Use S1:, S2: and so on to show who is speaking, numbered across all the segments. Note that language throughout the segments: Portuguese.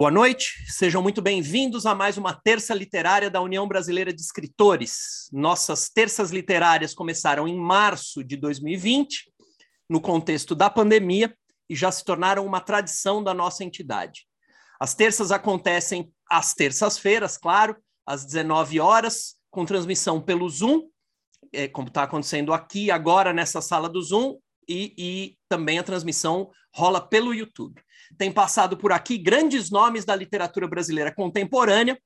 S1: Boa noite, sejam muito bem-vindos a mais uma terça literária da União Brasileira de Escritores. Nossas terças literárias começaram em março de 2020, no contexto da pandemia, e já se tornaram uma tradição da nossa entidade. As terças acontecem às terças-feiras, claro, às 19 horas, com transmissão pelo Zoom, é, como está acontecendo aqui agora nessa sala do Zoom, e, e também a transmissão rola pelo YouTube tem passado por aqui grandes nomes da literatura brasileira contemporânea,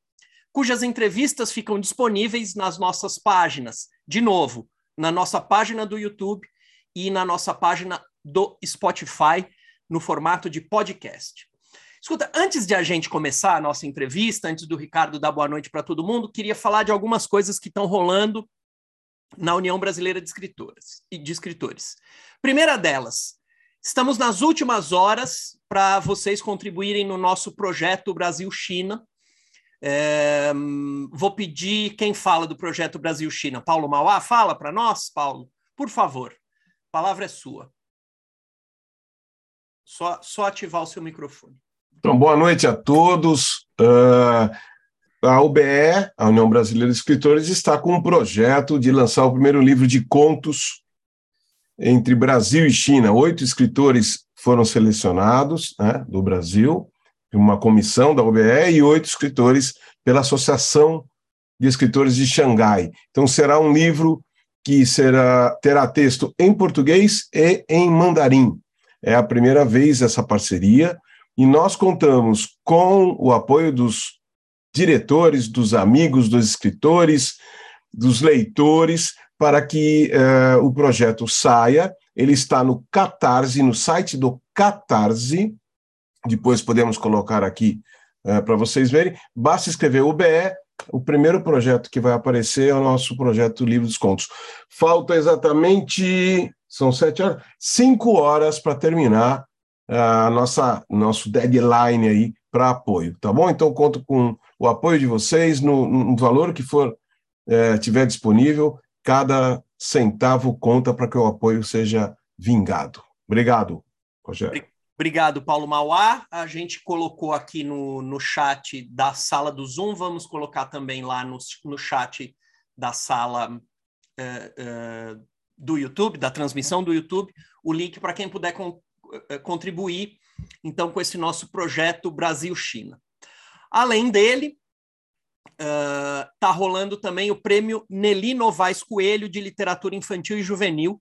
S1: cujas entrevistas ficam disponíveis nas nossas páginas. De novo, na nossa página do YouTube e na nossa página do Spotify, no formato de podcast. Escuta, antes de a gente começar a nossa entrevista, antes do Ricardo dar boa noite para todo mundo, queria falar de algumas coisas que estão rolando na União Brasileira de Escritores e de Escritores. Primeira delas, Estamos nas últimas horas para vocês contribuírem no nosso projeto Brasil-China. É, vou pedir quem fala do projeto Brasil-China. Paulo Mauá, fala para nós, Paulo, por favor. A palavra é sua. Só, só ativar o seu microfone.
S2: Então, boa noite a todos. Uh, a UBE, a União Brasileira de Escritores, está com um projeto de lançar o primeiro livro de contos entre Brasil e China. Oito escritores foram selecionados né, do Brasil, uma comissão da OBE, e oito escritores pela Associação de Escritores de Xangai. Então, será um livro que será, terá texto em português e em mandarim. É a primeira vez essa parceria, e nós contamos com o apoio dos diretores, dos amigos dos escritores, dos leitores, para que uh, o projeto saia. Ele está no Catarse, no site do Catarse. Depois podemos colocar aqui uh, para vocês verem. Basta escrever UBE. O primeiro projeto que vai aparecer é o nosso projeto Livro dos Contos. Falta exatamente, são sete horas, cinco horas para terminar a nossa nosso deadline aí para apoio, tá bom? Então conto com o apoio de vocês no, no valor que for é, tiver disponível cada centavo conta para que o apoio seja vingado. Obrigado, Rogério.
S1: Obrigado, Paulo Mauá. A gente colocou aqui no, no chat da sala do Zoom, vamos colocar também lá no, no chat da sala uh, uh, do YouTube, da transmissão do YouTube, o link para quem puder con uh, contribuir, então, com esse nosso projeto Brasil-China. Além dele, Uh, tá rolando também o prêmio Nelly Novaes Coelho de Literatura Infantil e Juvenil,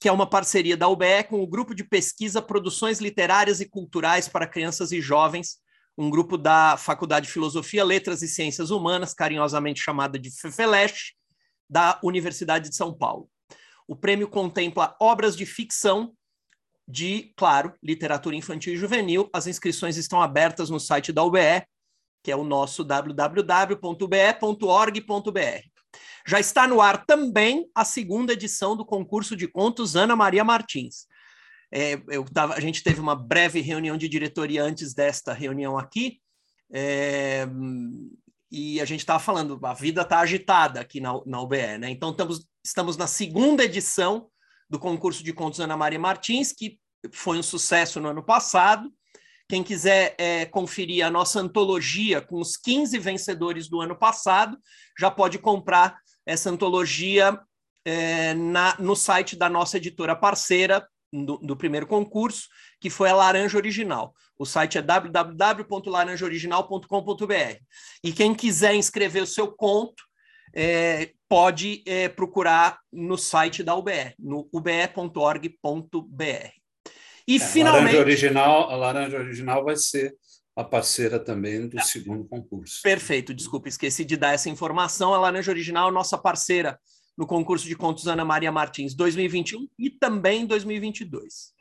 S1: que é uma parceria da UBE com o grupo de pesquisa Produções Literárias e Culturais para Crianças e Jovens, um grupo da Faculdade de Filosofia, Letras e Ciências Humanas, carinhosamente chamada de FEFELESH, da Universidade de São Paulo. O prêmio contempla obras de ficção de, claro, literatura infantil e juvenil. As inscrições estão abertas no site da UBE, que é o nosso www.be.org.br. Já está no ar também a segunda edição do concurso de contos Ana Maria Martins. É, eu tava, a gente teve uma breve reunião de diretoria antes desta reunião aqui, é, e a gente estava falando, a vida está agitada aqui na, na UBE, né? Então estamos, estamos na segunda edição do concurso de contos Ana Maria Martins, que foi um sucesso no ano passado, quem quiser é, conferir a nossa antologia com os 15 vencedores do ano passado, já pode comprar essa antologia é, na, no site da nossa editora parceira do, do, primeiro concurso, que foi a Laranja Original. O site é www.laranjaoriginal.com.br. E quem quiser inscrever o seu conto, é, pode é, procurar no site da UBE, no ube.org.br.
S3: E é, finalmente. A laranja, original, a laranja original vai ser a parceira também do segundo concurso.
S1: Perfeito, desculpa, esqueci de dar essa informação. A Laranja Original, nossa parceira no concurso de contos Ana Maria Martins 2021 e também 2022.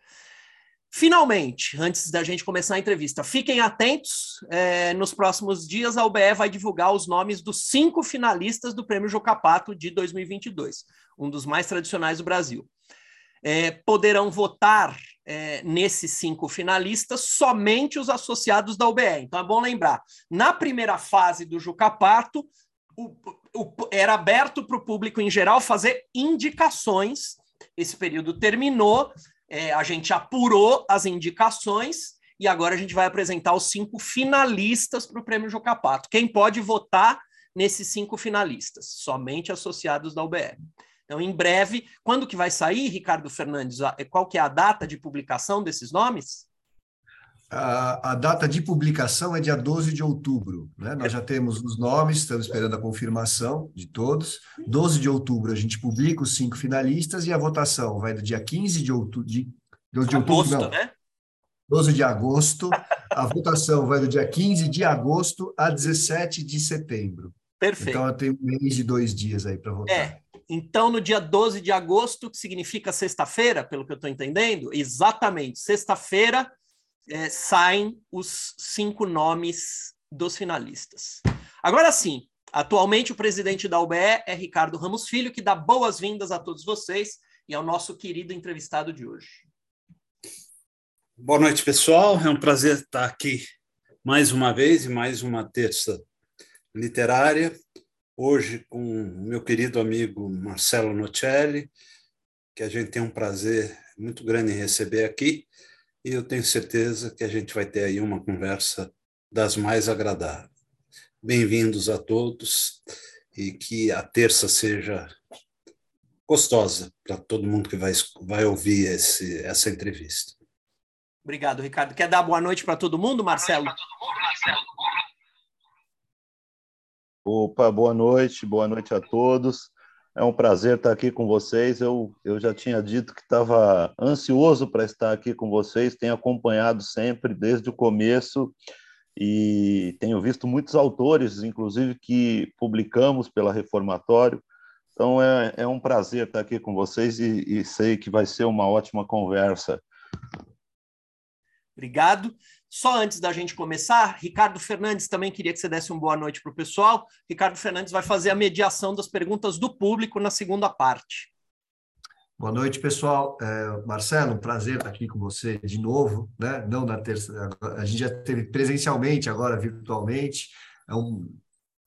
S1: Finalmente, antes da gente começar a entrevista, fiquem atentos. É, nos próximos dias, a UBE vai divulgar os nomes dos cinco finalistas do Prêmio Jocapato de 2022, um dos mais tradicionais do Brasil. É, poderão votar é, nesses cinco finalistas somente os associados da UBE. Então é bom lembrar: na primeira fase do Jucapato, o, o, era aberto para o público em geral fazer indicações. Esse período terminou, é, a gente apurou as indicações e agora a gente vai apresentar os cinco finalistas para o Prêmio Jocapato. Quem pode votar nesses cinco finalistas? Somente associados da UBR. Então, em breve, quando que vai sair, Ricardo Fernandes? Qual que é a data de publicação desses nomes?
S4: A, a, data de publicação é dia 12 de outubro. Né? Nós já temos os nomes, estamos esperando a confirmação de todos. 12 de outubro a gente publica os cinco finalistas e a votação vai do dia 15 de outubro. De, 12 de outubro, agosto, não. né? 12 de agosto. A votação vai do dia 15 de agosto a 17 de setembro.
S1: Perfeito.
S4: Então, eu tenho um mês de dois dias aí para votar.
S1: É. Então, no dia 12 de agosto, que significa sexta-feira, pelo que eu estou entendendo, exatamente, sexta-feira, é, saem os cinco nomes dos finalistas. Agora sim, atualmente o presidente da UBE é Ricardo Ramos Filho, que dá boas-vindas a todos vocês e ao nosso querido entrevistado de hoje.
S3: Boa noite, pessoal. É um prazer estar aqui mais uma vez e mais uma terça literária. Hoje com o meu querido amigo Marcelo Nocelli, que a gente tem um prazer muito grande em receber aqui e eu tenho certeza que a gente vai ter aí uma conversa das mais agradáveis. Bem-vindos a todos e que a terça seja gostosa para todo mundo que vai, vai ouvir esse, essa entrevista.
S1: Obrigado, Ricardo. Quer dar boa noite para todo mundo, Marcelo?
S5: Opa, boa noite, boa noite a todos. É um prazer estar aqui com vocês. Eu, eu já tinha dito que estava ansioso para estar aqui com vocês, tenho acompanhado sempre desde o começo e tenho visto muitos autores, inclusive, que publicamos pela Reformatório. Então é, é um prazer estar aqui com vocês e, e sei que vai ser uma ótima conversa.
S1: Obrigado. Só antes da gente começar, Ricardo Fernandes também queria que você desse uma boa noite para o pessoal. Ricardo Fernandes vai fazer a mediação das perguntas do público na segunda parte.
S4: Boa noite, pessoal. É, Marcelo, um prazer estar aqui com você de novo, né? Não na terça, a gente já teve presencialmente, agora virtualmente. É um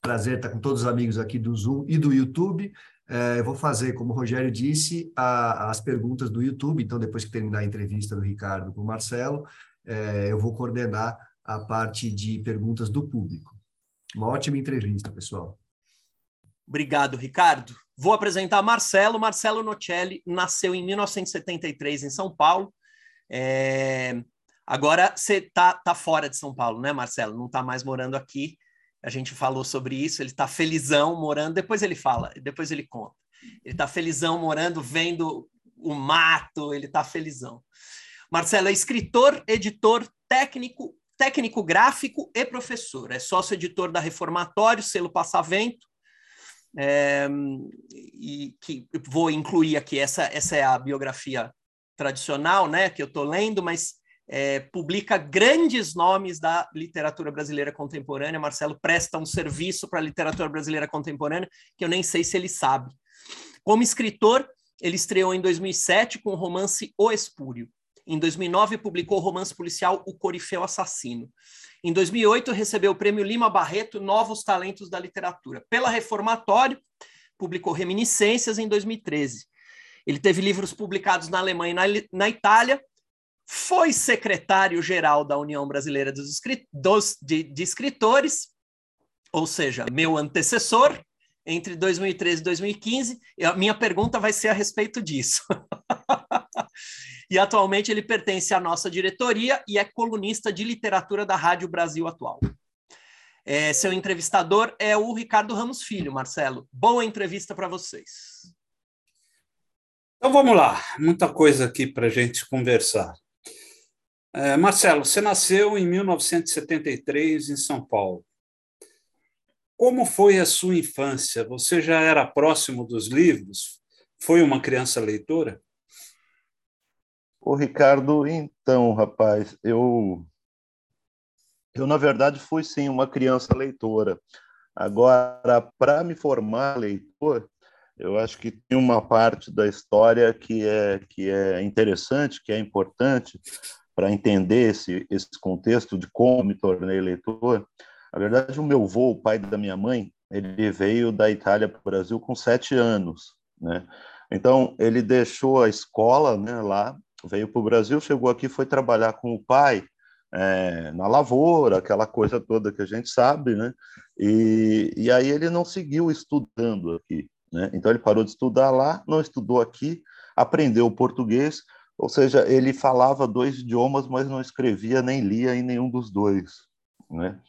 S4: prazer estar com todos os amigos aqui do Zoom e do YouTube. É, eu vou fazer, como o Rogério disse, a, as perguntas do YouTube. Então, depois que terminar a entrevista do Ricardo com o Marcelo, é, eu vou coordenar a parte de perguntas do público. Uma ótima entrevista, pessoal.
S1: Obrigado, Ricardo. Vou apresentar Marcelo. Marcelo Nocelli nasceu em 1973 em São Paulo. É... Agora você tá, tá fora de São Paulo, né, Marcelo? Não está mais morando aqui. A gente falou sobre isso. Ele está felizão morando. Depois ele fala, depois ele conta. Ele está felizão morando, vendo o mato. Ele está felizão. Marcelo é escritor, editor, técnico, técnico gráfico e professor. É sócio-editor da Reformatório, selo Passavento. É, e que vou incluir aqui, essa, essa é a biografia tradicional, né, que eu estou lendo, mas é, publica grandes nomes da literatura brasileira contemporânea. Marcelo presta um serviço para a literatura brasileira contemporânea que eu nem sei se ele sabe. Como escritor, ele estreou em 2007 com o romance O Espúrio. Em 2009, publicou o romance policial O Corifeu Assassino. Em 2008, recebeu o prêmio Lima Barreto Novos Talentos da Literatura. Pela Reformatório, publicou Reminiscências em 2013. Ele teve livros publicados na Alemanha e na, na Itália. Foi secretário-geral da União Brasileira dos, dos de, de Escritores, ou seja, meu antecessor, entre 2013 e 2015. E a minha pergunta vai ser a respeito disso. e atualmente ele pertence à nossa diretoria e é colunista de literatura da Rádio Brasil Atual. É, seu entrevistador é o Ricardo Ramos Filho, Marcelo. Boa entrevista para vocês.
S3: Então vamos lá, muita coisa aqui para a gente conversar. É, Marcelo, você nasceu em 1973 em São Paulo. Como foi a sua infância? Você já era próximo dos livros? Foi uma criança leitora?
S5: Ô, Ricardo, então, rapaz, eu eu na verdade fui sim uma criança leitora. Agora, para me formar leitor, eu acho que tem uma parte da história que é que é interessante, que é importante para entender esse esse contexto de como me tornei leitor. Na verdade, o meu avô, o pai da minha mãe, ele veio da Itália para o Brasil com sete anos, né? Então ele deixou a escola, né, lá veio para o Brasil, chegou aqui, foi trabalhar com o pai é, na lavoura, aquela coisa toda que a gente sabe, né? E, e aí ele não seguiu estudando aqui, né? Então ele parou de estudar lá, não estudou aqui, aprendeu português, ou seja, ele falava dois idiomas, mas não escrevia nem lia em nenhum dos dois, né?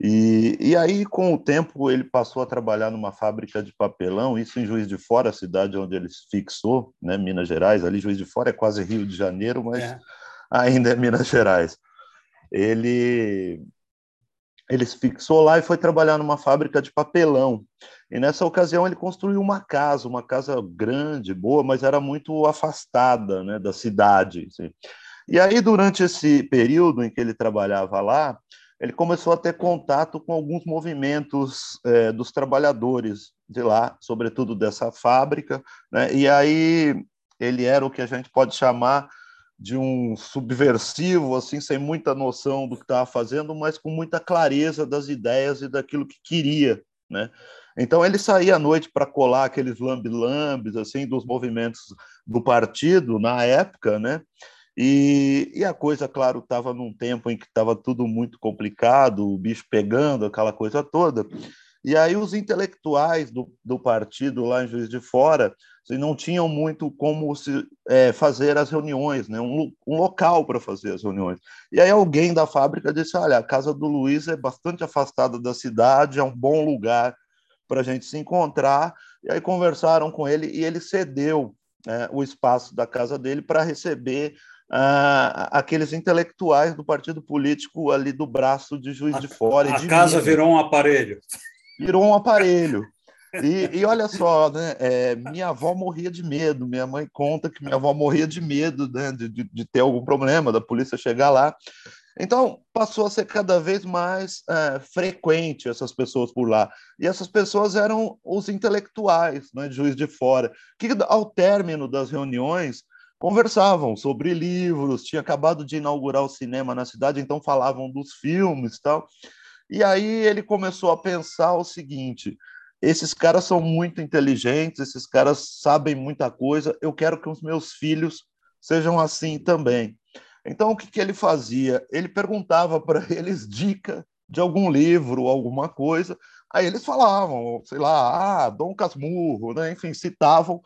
S5: E, e aí, com o tempo, ele passou a trabalhar numa fábrica de papelão, isso em Juiz de Fora, a cidade onde ele fixou, né, Minas Gerais. Ali, Juiz de Fora é quase Rio de Janeiro, mas é. ainda é Minas Gerais. Ele, ele se fixou lá e foi trabalhar numa fábrica de papelão. E nessa ocasião, ele construiu uma casa, uma casa grande, boa, mas era muito afastada né, da cidade. Assim. E aí, durante esse período em que ele trabalhava lá, ele começou a ter contato com alguns movimentos é, dos trabalhadores de lá, sobretudo dessa fábrica, né? e aí ele era o que a gente pode chamar de um subversivo, assim, sem muita noção do que estava fazendo, mas com muita clareza das ideias e daquilo que queria, né? Então ele saía à noite para colar aqueles lambe-lambes assim dos movimentos do partido na época, né? E, e a coisa, claro, estava num tempo em que estava tudo muito complicado, o bicho pegando, aquela coisa toda. E aí os intelectuais do, do partido lá em Juiz de Fora assim, não tinham muito como se é, fazer as reuniões, né? um, um local para fazer as reuniões. E aí alguém da fábrica disse, olha, a casa do Luiz é bastante afastada da cidade, é um bom lugar para a gente se encontrar. E aí conversaram com ele e ele cedeu é, o espaço da casa dele para receber ah, aqueles intelectuais do partido político ali do braço de Juiz
S3: a,
S5: de Fora.
S3: A casa virou um aparelho.
S5: Virou um aparelho. E, e olha só, né, é, minha avó morria de medo, minha mãe conta que minha avó morria de medo né, de, de, de ter algum problema, da polícia chegar lá. Então, passou a ser cada vez mais é, frequente essas pessoas por lá. E essas pessoas eram os intelectuais, né, de Juiz de Fora, que ao término das reuniões conversavam sobre livros, tinha acabado de inaugurar o cinema na cidade, então falavam dos filmes tal. E aí ele começou a pensar o seguinte: esses caras são muito inteligentes, esses caras sabem muita coisa, eu quero que os meus filhos sejam assim também. Então o que, que ele fazia? Ele perguntava para eles dica de algum livro, alguma coisa. Aí eles falavam, sei lá, ah, Dom Casmurro, né? enfim, citavam.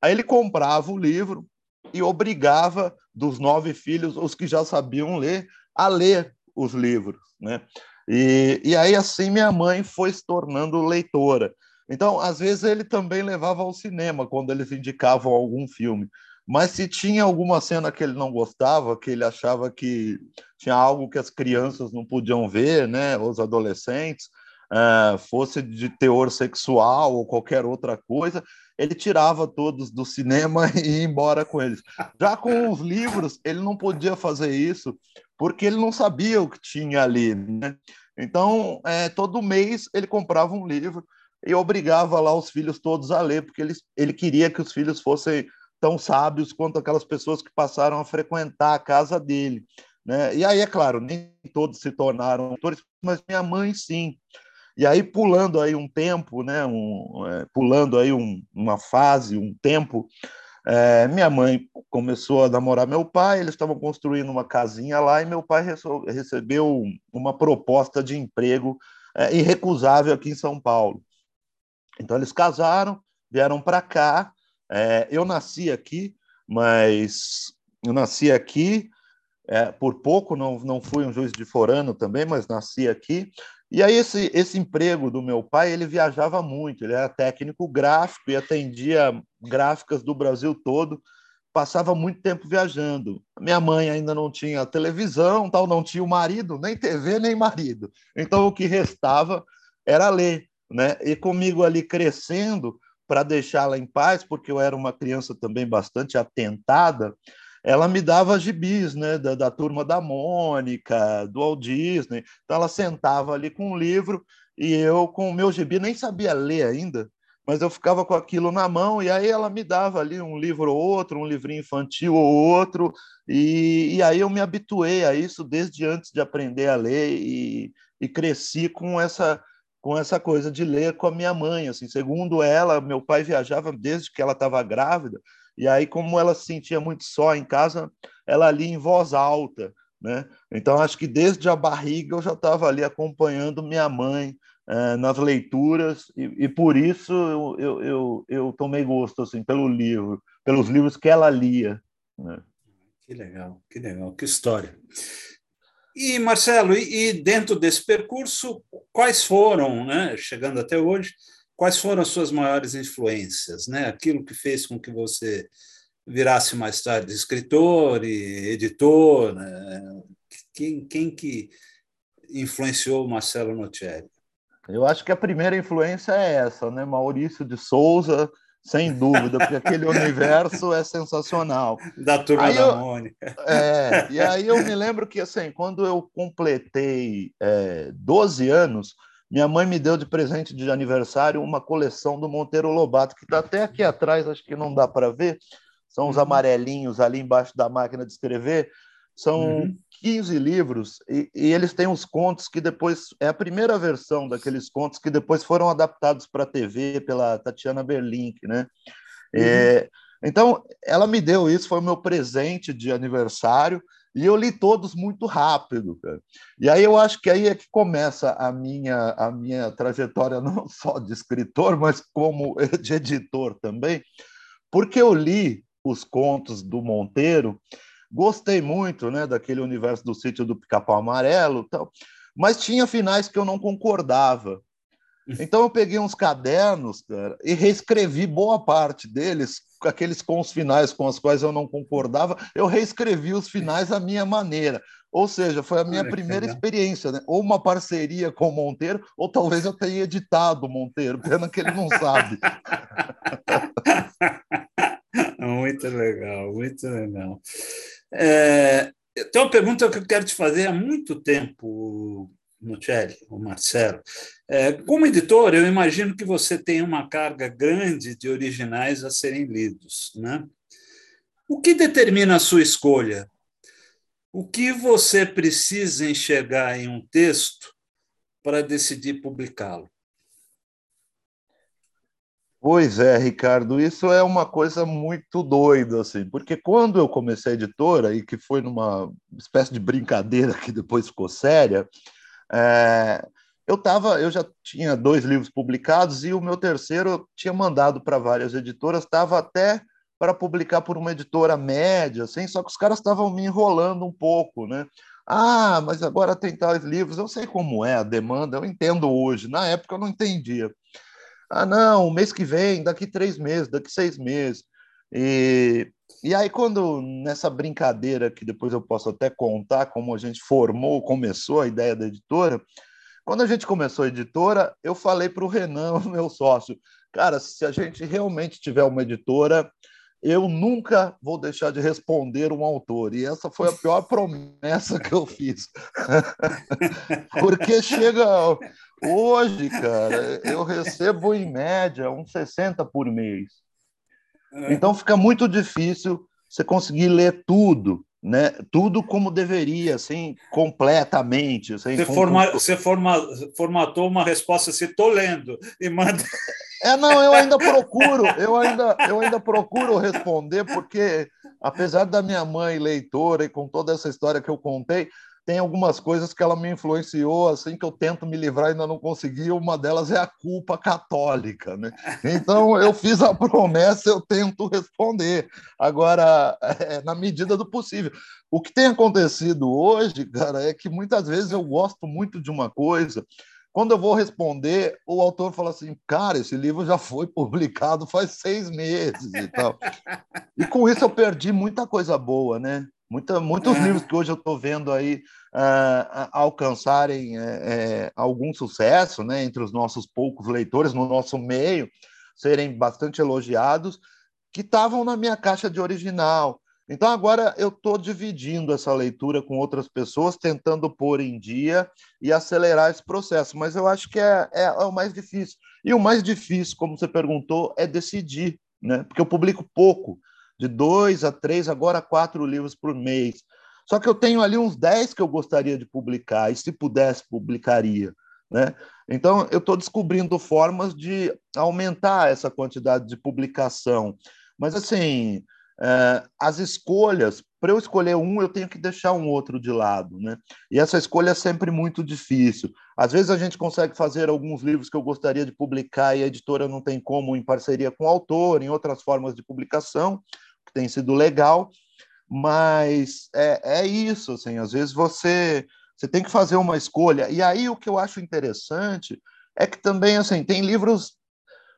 S5: Aí ele comprava o livro, e obrigava dos nove filhos, os que já sabiam ler, a ler os livros, né? E, e aí assim minha mãe foi se tornando leitora. Então, às vezes ele também levava ao cinema quando eles indicavam algum filme. Mas se tinha alguma cena que ele não gostava, que ele achava que tinha algo que as crianças não podiam ver, né, os adolescentes, uh, fosse de teor sexual ou qualquer outra coisa, ele tirava todos do cinema e ia embora com eles. Já com os livros, ele não podia fazer isso, porque ele não sabia o que tinha ali. Né? Então, é, todo mês ele comprava um livro e obrigava lá os filhos todos a ler, porque ele, ele queria que os filhos fossem tão sábios quanto aquelas pessoas que passaram a frequentar a casa dele. Né? E aí, é claro, nem todos se tornaram autores, mas minha mãe sim. E aí, pulando aí um tempo, né, um, é, pulando aí um, uma fase, um tempo, é, minha mãe começou a namorar meu pai, eles estavam construindo uma casinha lá e meu pai recebeu uma proposta de emprego é, irrecusável aqui em São Paulo. Então, eles casaram, vieram para cá. É, eu nasci aqui, mas eu nasci aqui é, por pouco, não, não fui um juiz de forano também, mas nasci aqui. E aí esse, esse emprego do meu pai, ele viajava muito, ele era técnico gráfico e atendia gráficas do Brasil todo, passava muito tempo viajando. Minha mãe ainda não tinha televisão, tal, não tinha o marido, nem TV, nem marido. Então o que restava era ler, né? E comigo ali crescendo para deixá-la em paz, porque eu era uma criança também bastante atentada, ela me dava gibis, né, da, da turma da Mônica, do Walt Disney. Então ela sentava ali com um livro e eu com o meu gibi nem sabia ler ainda, mas eu ficava com aquilo na mão e aí ela me dava ali um livro ou outro, um livrinho infantil ou outro, e, e aí eu me habituei a isso desde antes de aprender a ler e, e cresci com essa com essa coisa de ler com a minha mãe, assim, segundo ela, meu pai viajava desde que ela estava grávida, e aí, como ela se sentia muito só em casa, ela lia em voz alta, Né? Então, acho que desde a barriga eu já estava ali acompanhando minha mãe é, nas leituras, e, e por isso eu, eu, eu, eu, tomei gosto assim, pelo livro, pelos livros que ela lia. Né?
S3: Que legal, que legal, que história. E, Marcelo, e, e dentro desse percurso, quais foram, né, chegando até hoje, quais foram as suas maiores influências? Né? Aquilo que fez com que você virasse mais tarde escritor e editor, né? quem, quem que influenciou o Marcelo Nocelli?
S5: Eu acho que a primeira influência é essa, né? Maurício de Souza, sem dúvida, porque aquele universo é sensacional.
S3: Da turma aí da eu, Mônica.
S5: É, e aí eu me lembro que, assim, quando eu completei é, 12 anos, minha mãe me deu de presente de aniversário uma coleção do Monteiro Lobato, que está até aqui atrás, acho que não dá para ver, são os uhum. amarelinhos ali embaixo da máquina de escrever. São uhum. 15 livros e, e, eles têm os contos que depois é a primeira versão daqueles contos que depois foram adaptados para a TV pela Tatiana Berlink, né? Uhum. É, então ela me deu isso, foi o meu presente de aniversário e eu li todos muito rápido. Cara. E aí eu acho que aí é que começa a minha a minha trajetória não só de escritor, mas como de editor também, porque eu li os contos do Monteiro. Gostei muito né, daquele universo do sítio do Pica-Pau Amarelo, tal, mas tinha finais que eu não concordava. Então eu peguei uns cadernos cara, e reescrevi boa parte deles, aqueles com os finais com os quais eu não concordava, eu reescrevi os finais à minha maneira. Ou seja, foi a minha Olha, primeira experiência, né? ou uma parceria com o Monteiro, ou talvez eu tenha editado o Monteiro, pena que ele não sabe.
S3: Muito legal, muito legal. É, tem uma pergunta que eu quero te fazer há muito tempo, Nucelli, o Marcelo. É, como editor, eu imagino que você tem uma carga grande de originais a serem lidos. Né? O que determina a sua escolha? O que você precisa enxergar em um texto para decidir publicá-lo?
S5: Pois é, Ricardo, isso é uma coisa muito doida, assim, porque quando eu comecei a editora, e que foi numa espécie de brincadeira que depois ficou séria, é, eu tava, eu já tinha dois livros publicados e o meu terceiro eu tinha mandado para várias editoras, estava até para publicar por uma editora média, assim, só que os caras estavam me enrolando um pouco, né? Ah, mas agora tem tais livros, eu sei como é a demanda, eu entendo hoje, na época eu não entendia. Ah, não, mês que vem, daqui três meses, daqui seis meses. E, e aí, quando nessa brincadeira, que depois eu posso até contar como a gente formou, começou a ideia da editora, quando a gente começou a editora, eu falei para o Renan, meu sócio, cara, se a gente realmente tiver uma editora, eu nunca vou deixar de responder um autor. E essa foi a pior promessa que eu fiz. Porque chega Hoje, cara, eu recebo em média uns 60 por mês. É. Então fica muito difícil você conseguir ler tudo, né? Tudo como deveria, assim, completamente.
S3: Assim, você, forma, você forma, formatou uma resposta assim, estou lendo, e manda.
S5: É, não, eu ainda procuro, eu ainda, eu ainda procuro responder, porque apesar da minha mãe leitora e com toda essa história que eu contei, tem algumas coisas que ela me influenciou, assim, que eu tento me livrar e ainda não consegui. Uma delas é a culpa católica, né? Então, eu fiz a promessa, eu tento responder. Agora, é, na medida do possível. O que tem acontecido hoje, cara, é que muitas vezes eu gosto muito de uma coisa. Quando eu vou responder, o autor fala assim: cara, esse livro já foi publicado faz seis meses e tal. E com isso eu perdi muita coisa boa, né? Muita, muitos é. livros que hoje eu estou vendo aí uh, alcançarem uh, algum sucesso né, entre os nossos poucos leitores, no nosso meio, serem bastante elogiados, que estavam na minha caixa de original. Então, agora eu estou dividindo essa leitura com outras pessoas, tentando pôr em dia e acelerar esse processo. Mas eu acho que é, é, é o mais difícil. E o mais difícil, como você perguntou, é decidir, né? porque eu publico pouco de dois a três, agora quatro livros por mês. Só que eu tenho ali uns dez que eu gostaria de publicar, e se pudesse, publicaria. Né? Então, eu estou descobrindo formas de aumentar essa quantidade de publicação. Mas, assim, é, as escolhas, para eu escolher um, eu tenho que deixar um outro de lado, né? E essa escolha é sempre muito difícil. Às vezes a gente consegue fazer alguns livros que eu gostaria de publicar e a editora não tem como, em parceria com o autor, em outras formas de publicação, que tem sido legal, mas é, é isso, assim, às vezes você, você tem que fazer uma escolha. E aí o que eu acho interessante é que também, assim, tem livros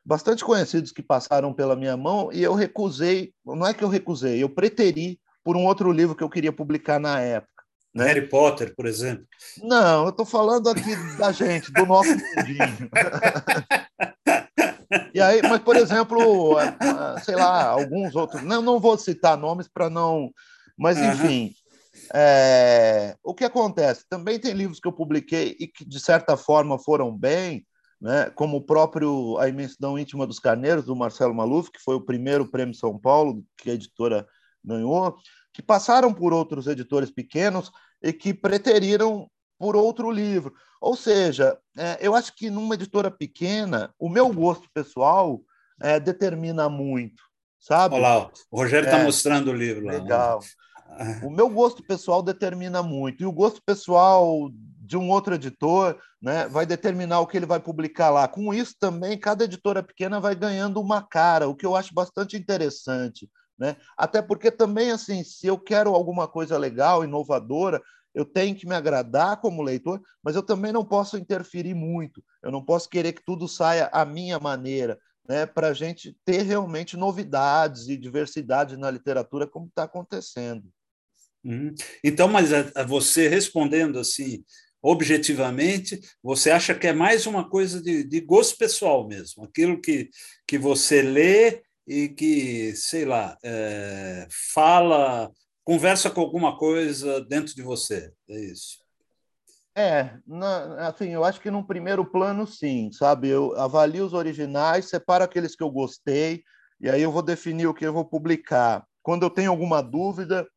S5: bastante conhecidos que passaram pela minha mão e eu recusei, não é que eu recusei, eu preteri por um outro livro que eu queria publicar na época.
S3: Né? Harry Potter, por exemplo.
S5: Não, eu estou falando aqui da gente, do nosso mundinho. e aí, mas, por exemplo, sei lá, alguns outros, não, não vou citar nomes para não. Mas, enfim, uhum. é, o que acontece? Também tem livros que eu publiquei e que, de certa forma, foram bem, né? como o próprio A Imensidão Íntima dos Carneiros, do Marcelo Maluf, que foi o primeiro prêmio São Paulo que a editora ganhou, que passaram por outros editores pequenos e que preteriram por outro livro. Ou seja, é, eu acho que numa editora pequena, o meu gosto pessoal é, determina muito, sabe?
S3: Olha lá, o Rogério está é, mostrando o livro.
S5: Legal. Lá. O meu gosto pessoal determina muito. E o gosto pessoal de um outro editor, né, vai determinar o que ele vai publicar lá. Com isso também, cada editora pequena vai ganhando uma cara, o que eu acho bastante interessante, né? Até porque também assim, se eu quero alguma coisa legal, inovadora, eu tenho que me agradar como leitor, mas eu também não posso interferir muito. Eu não posso querer que tudo saia à minha maneira, né? Para a gente ter realmente novidades e diversidade na literatura, como está acontecendo.
S3: Uhum. Então, mas a, a você respondendo assim, objetivamente, você acha que é mais uma coisa de, de gosto pessoal mesmo, aquilo que, que você lê e que, sei lá, é, fala, conversa com alguma coisa dentro de você, é isso.
S5: É, na, assim, eu acho que num primeiro plano, sim, sabe? Eu avalio os originais, separo aqueles que eu gostei, e aí eu vou definir o que eu vou publicar. Quando eu tenho alguma dúvida,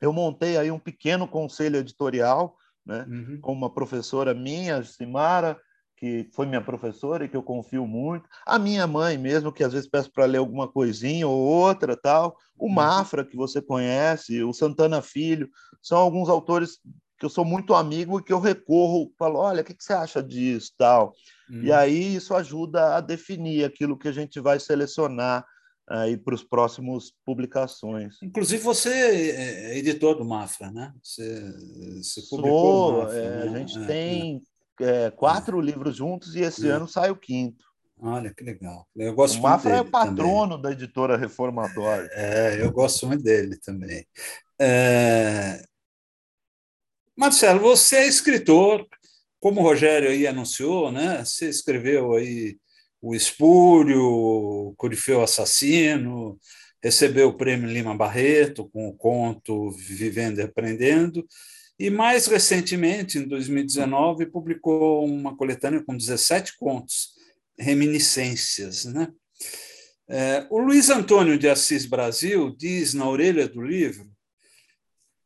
S5: eu montei aí um pequeno conselho editorial, né? Uhum. com uma professora minha, Simara, que foi minha professora e que eu confio muito, a minha mãe mesmo, que às vezes peço para ler alguma coisinha ou outra, tal, o uhum. Mafra, que você conhece, o Santana Filho, são alguns autores que eu sou muito amigo e que eu recorro, falo, olha, o que, que você acha disso, tal. Uhum. E aí isso ajuda a definir aquilo que a gente vai selecionar aí para os próximos publicações.
S3: Inclusive você é editor do Mafra, né? Você,
S5: você publicou Sou, Mafra, é, né? A gente é, tem é. quatro livros juntos e esse ano sai o quinto.
S3: Olha que legal. Eu gosto
S5: o Mafra é o patrono também. da editora Reformatória.
S3: É, eu gosto muito dele também. É... Marcelo, você é escritor, como o Rogério aí anunciou, né? Você escreveu aí o Espúrio, o Corifeu Assassino, recebeu o prêmio Lima Barreto com o conto Vivendo e Aprendendo, e mais recentemente, em 2019, publicou uma coletânea com 17 contos, Reminiscências. Né? É, o Luiz Antônio de Assis Brasil diz na orelha do livro,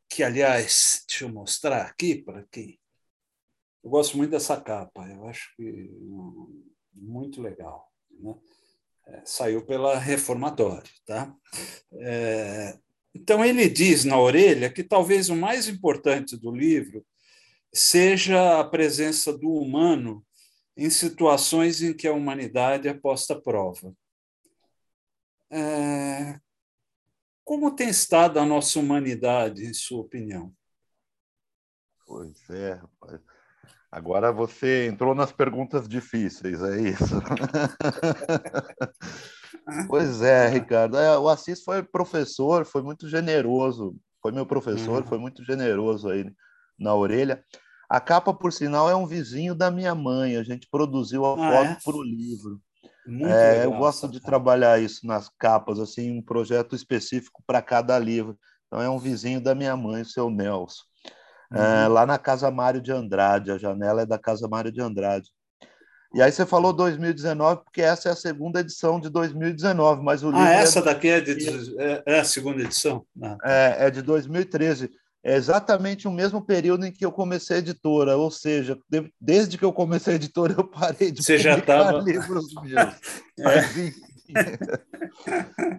S3: que, aliás, deixa eu mostrar aqui para quem. Eu gosto muito dessa capa, eu acho que muito legal. Né? É, saiu pela Reformatório. Tá? É, então, ele diz na orelha que talvez o mais importante do livro seja a presença do humano em situações em que a humanidade é posta à prova. É, como tem estado a nossa humanidade, em sua opinião?
S5: Pois é, rapaz. Agora você entrou nas perguntas difíceis, é isso? pois é, Ricardo. É, o Assis foi professor, foi muito generoso. Foi meu professor, uhum. foi muito generoso aí na orelha. A capa, por sinal, é um vizinho da minha mãe. A gente produziu a ah, foto é? para o livro. É, eu gosto de trabalhar isso nas capas, assim, um projeto específico para cada livro. Então é um vizinho da minha mãe, o seu Nelson. É, uhum. é, lá na Casa Mário de Andrade, a janela é da Casa Mário de Andrade. E aí você falou 2019, porque essa é a segunda edição de 2019, mas o
S3: ah, livro. Ah, essa é daqui é, de, é, é, a segunda edição?
S5: Ah, tá. é, é de 2013. É exatamente o mesmo período em que eu comecei a editora, ou seja, de, desde que eu comecei a editora, eu parei de
S3: você já tava...
S5: livros meus. é.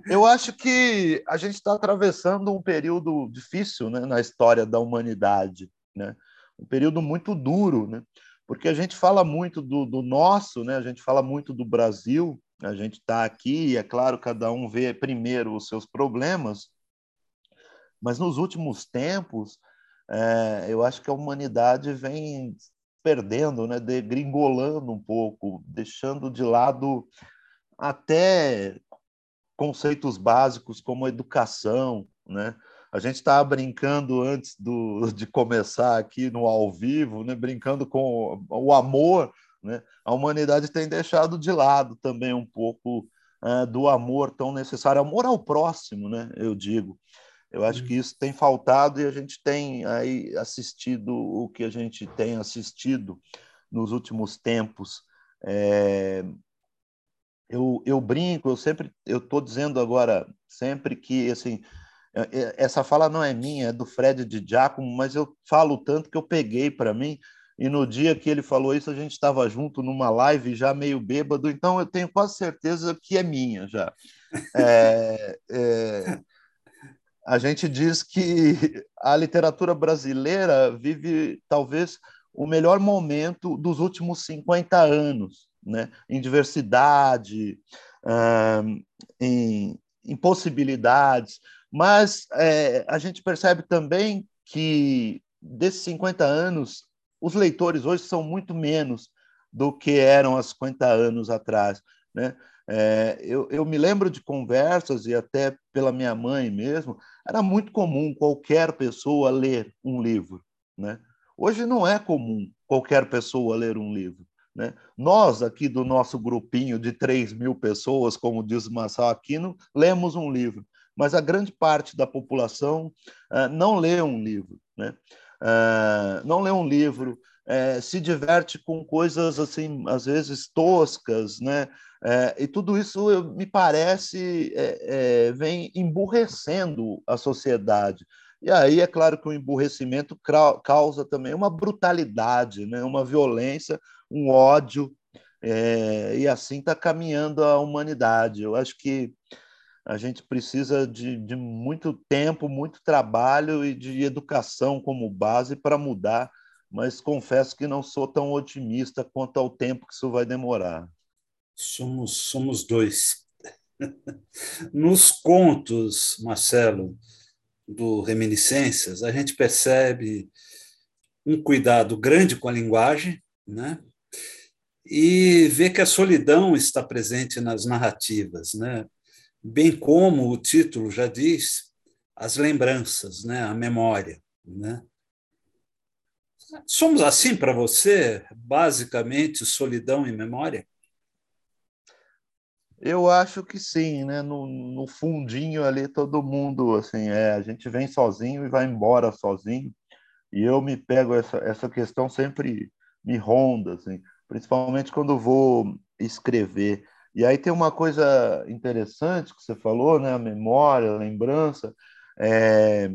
S5: Eu acho que a gente está atravessando um período difícil né, na história da humanidade, né? um período muito duro, né? Porque a gente fala muito do, do nosso, né? a gente fala muito do Brasil, a gente está aqui, e é claro, cada um vê primeiro os seus problemas, mas nos últimos tempos, é, eu acho que a humanidade vem perdendo, né, degringolando um pouco, deixando de lado até conceitos básicos como educação, né? A gente estava brincando antes do, de começar aqui no ao vivo, né? brincando com o amor. Né? A humanidade tem deixado de lado também um pouco é, do amor tão necessário, amor ao próximo, né? eu digo. Eu acho que isso tem faltado e a gente tem aí assistido o que a gente tem assistido nos últimos tempos. É, eu, eu brinco, eu sempre, eu estou dizendo agora sempre que assim essa fala não é minha, é do Fred de Giacomo, mas eu falo tanto que eu peguei para mim. E no dia que ele falou isso, a gente estava junto numa live já meio bêbado, então eu tenho quase certeza que é minha já. É, é, a gente diz que a literatura brasileira vive talvez o melhor momento dos últimos 50 anos, né? em diversidade, em, em possibilidades, mas é, a gente percebe também que desses 50 anos, os leitores hoje são muito menos do que eram há 50 anos atrás. Né? É, eu, eu, me lembro de conversas, e até pela minha mãe mesmo, era muito comum qualquer pessoa ler um livro. Né? Hoje não é comum qualquer pessoa ler um livro. Né? Nós, aqui do nosso grupinho de 3 mil pessoas, como diz o Marçal Aquino, lemos um livro, mas a grande parte da população uh, não lê um livro. Né? Uh, não lê um livro, é, se diverte com coisas assim às vezes toscas, né? E tudo isso eu, me parece vem emburrecendo a sociedade. E aí é claro que o emburrecimento causa também uma brutalidade, né? Uma violência, um ódio, é, e assim está caminhando a humanidade. Eu acho que a gente precisa de, de muito tempo, muito trabalho e de educação como base para mudar mas confesso que não sou tão otimista quanto ao tempo que isso vai demorar.
S3: Somos, somos dois. Nos contos, Marcelo, do Reminiscências, a gente percebe um cuidado grande com a linguagem, né? E vê que a solidão está presente nas narrativas, né? Bem como o título já diz, as lembranças, né? A memória, né? Somos assim para você, basicamente, solidão e memória?
S5: Eu acho que sim, né? No, no, fundinho ali todo mundo assim, é, a gente vem sozinho e vai embora sozinho. E eu me pego essa essa questão sempre me ronda assim, principalmente quando vou escrever. E aí tem uma coisa interessante que você falou, né? A memória, a lembrança. É,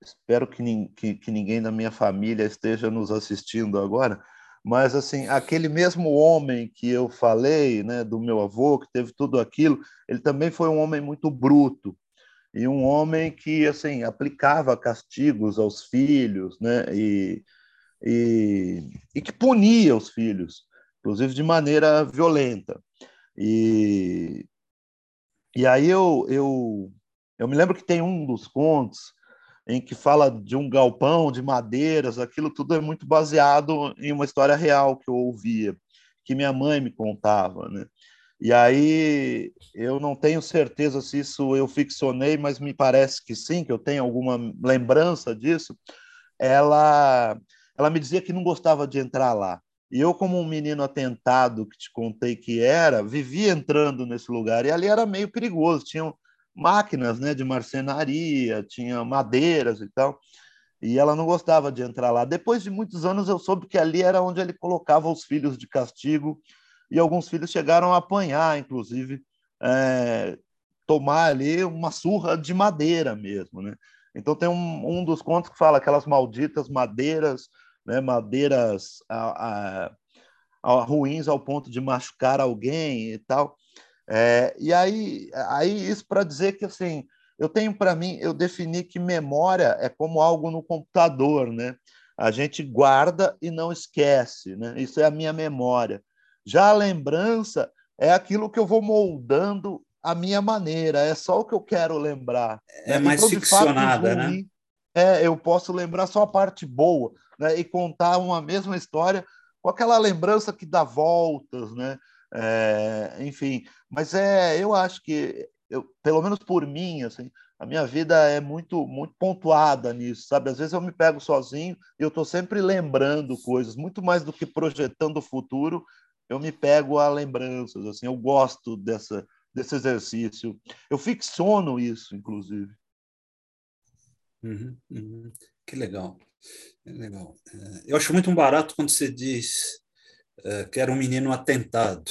S5: espero que, que, que ninguém da minha família esteja nos assistindo agora, mas assim aquele mesmo homem que eu falei, né, do meu avô que teve tudo aquilo, ele também foi um homem muito bruto e um homem que assim aplicava castigos aos filhos, né, e, e, e que punia os filhos, inclusive de maneira violenta. E, e aí eu, eu, eu me lembro que tem um dos contos em que fala de um galpão de madeiras, aquilo tudo é muito baseado em uma história real que eu ouvia, que minha mãe me contava, né? E aí eu não tenho certeza se isso eu ficcionei, mas me parece que sim, que eu tenho alguma lembrança disso. Ela ela me dizia que não gostava de entrar lá. E eu, como um menino atentado que te contei que era, vivia entrando nesse lugar. E ali era meio perigoso. Tinham máquinas né, de marcenaria, tinha madeiras e tal. E ela não gostava de entrar lá. Depois de muitos anos, eu soube que ali era onde ele colocava os filhos de castigo, e alguns filhos chegaram a apanhar, inclusive, é, tomar ali uma surra de madeira mesmo. Né? Então, tem um, um dos contos que fala aquelas malditas madeiras, né, madeiras a, a, a, ruins ao ponto de machucar alguém e tal. É, e aí, aí isso para dizer que assim, eu tenho para mim, eu defini que memória é como algo no computador, né? A gente guarda e não esquece, né? Isso é a minha memória. Já a lembrança é aquilo que eu vou moldando a minha maneira, é só o que eu quero lembrar.
S3: É né? mais então, ficcionada, né? ruim, né?
S5: É, eu posso lembrar só a parte boa, né? E contar uma mesma história com aquela lembrança que dá voltas, né? É, enfim, mas é, eu acho que eu, pelo menos por mim, assim, a minha vida é muito muito pontuada nisso, sabe? Às vezes eu me pego sozinho e eu estou sempre lembrando coisas, muito mais do que projetando o futuro, eu me pego a lembranças, assim, eu gosto dessa desse exercício. Eu ficciono isso, inclusive.
S3: Uhum, uhum. Que legal, que legal. É, eu acho muito barato quando você diz é, que era um menino atentado.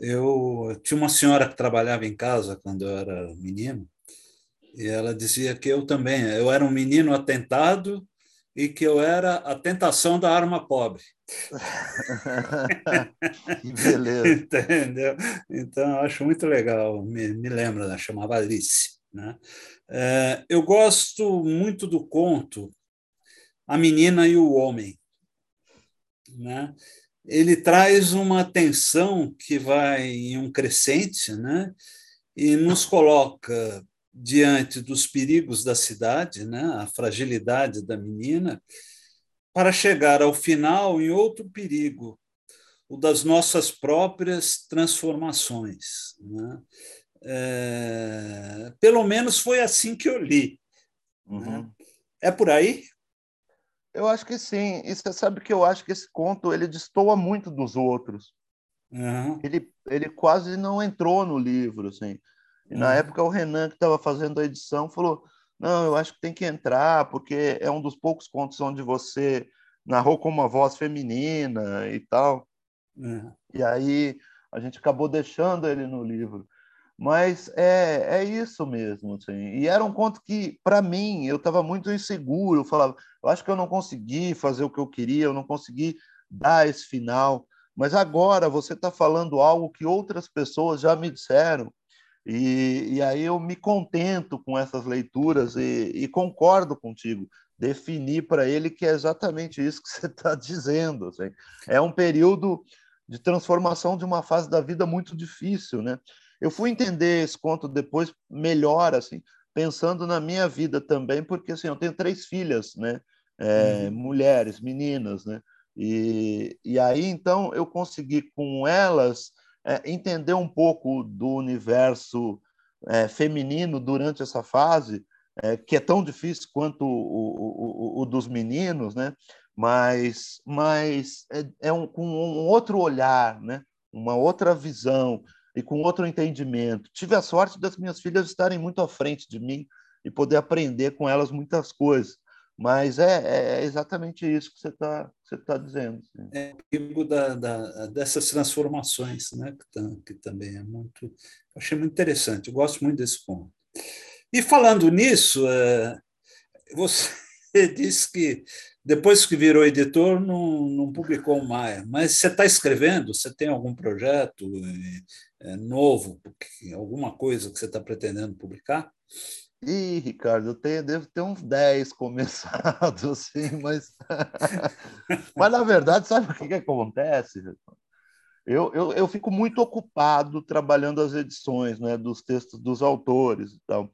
S3: Eu tinha uma senhora que trabalhava em casa quando eu era menino e ela dizia que eu também, eu era um menino atentado e que eu era a tentação da arma pobre.
S5: que beleza.
S3: Entendeu? Então, acho muito legal. Me, me lembra, né? chamava Alice. Né? É, eu gosto muito do conto A Menina e o Homem. Né? Ele traz uma tensão que vai em um crescente né? e nos coloca diante dos perigos da cidade, né? a fragilidade da menina, para chegar ao final em outro perigo, o das nossas próprias transformações. Né? É, pelo menos foi assim que eu li. Né? Uhum. É por aí?
S5: Eu acho que sim. E você sabe que eu acho que esse conto ele destoa muito dos outros. Uhum. Ele, ele quase não entrou no livro. Assim. E na uhum. época o Renan, que estava fazendo a edição, falou: não, eu acho que tem que entrar, porque é um dos poucos contos onde você narrou com uma voz feminina e tal. Uhum. E aí a gente acabou deixando ele no livro. Mas é, é isso mesmo. Assim. E era um conto que, para mim, eu estava muito inseguro. Eu falava, eu acho que eu não consegui fazer o que eu queria, eu não consegui dar esse final. Mas agora você está falando algo que outras pessoas já me disseram. E, e aí eu me contento com essas leituras e, e concordo contigo. Definir para ele que é exatamente isso que você está dizendo. Assim. É um período de transformação de uma fase da vida muito difícil, né? Eu fui entender esse conto depois melhor, assim, pensando na minha vida também, porque assim, eu tenho três filhas, né? É, uhum. Mulheres, meninas, né? E, e aí, então, eu consegui com elas é, entender um pouco do universo é, feminino durante essa fase, é, que é tão difícil quanto o, o, o, dos meninos, né? mas, mas é, é um, com um outro olhar, né? uma outra visão e com outro entendimento. Tive a sorte das minhas filhas estarem muito à frente de mim e poder aprender com elas muitas coisas. Mas é, é exatamente isso que você está você tá dizendo.
S3: Sim. É o da, da, dessas transformações, né? que, que também é muito. Achei muito interessante, eu gosto muito desse ponto. E falando nisso, é, você disse que depois que virou editor, não, não publicou mais. Mas você está escrevendo? Você tem algum projeto é, novo? Alguma coisa que você está pretendendo publicar?
S5: Ih, Ricardo, eu tenho, devo ter uns 10 começados, assim, mas. mas, na verdade, sabe o que, que acontece? Eu, eu, eu fico muito ocupado trabalhando as edições né, dos textos dos autores e tal.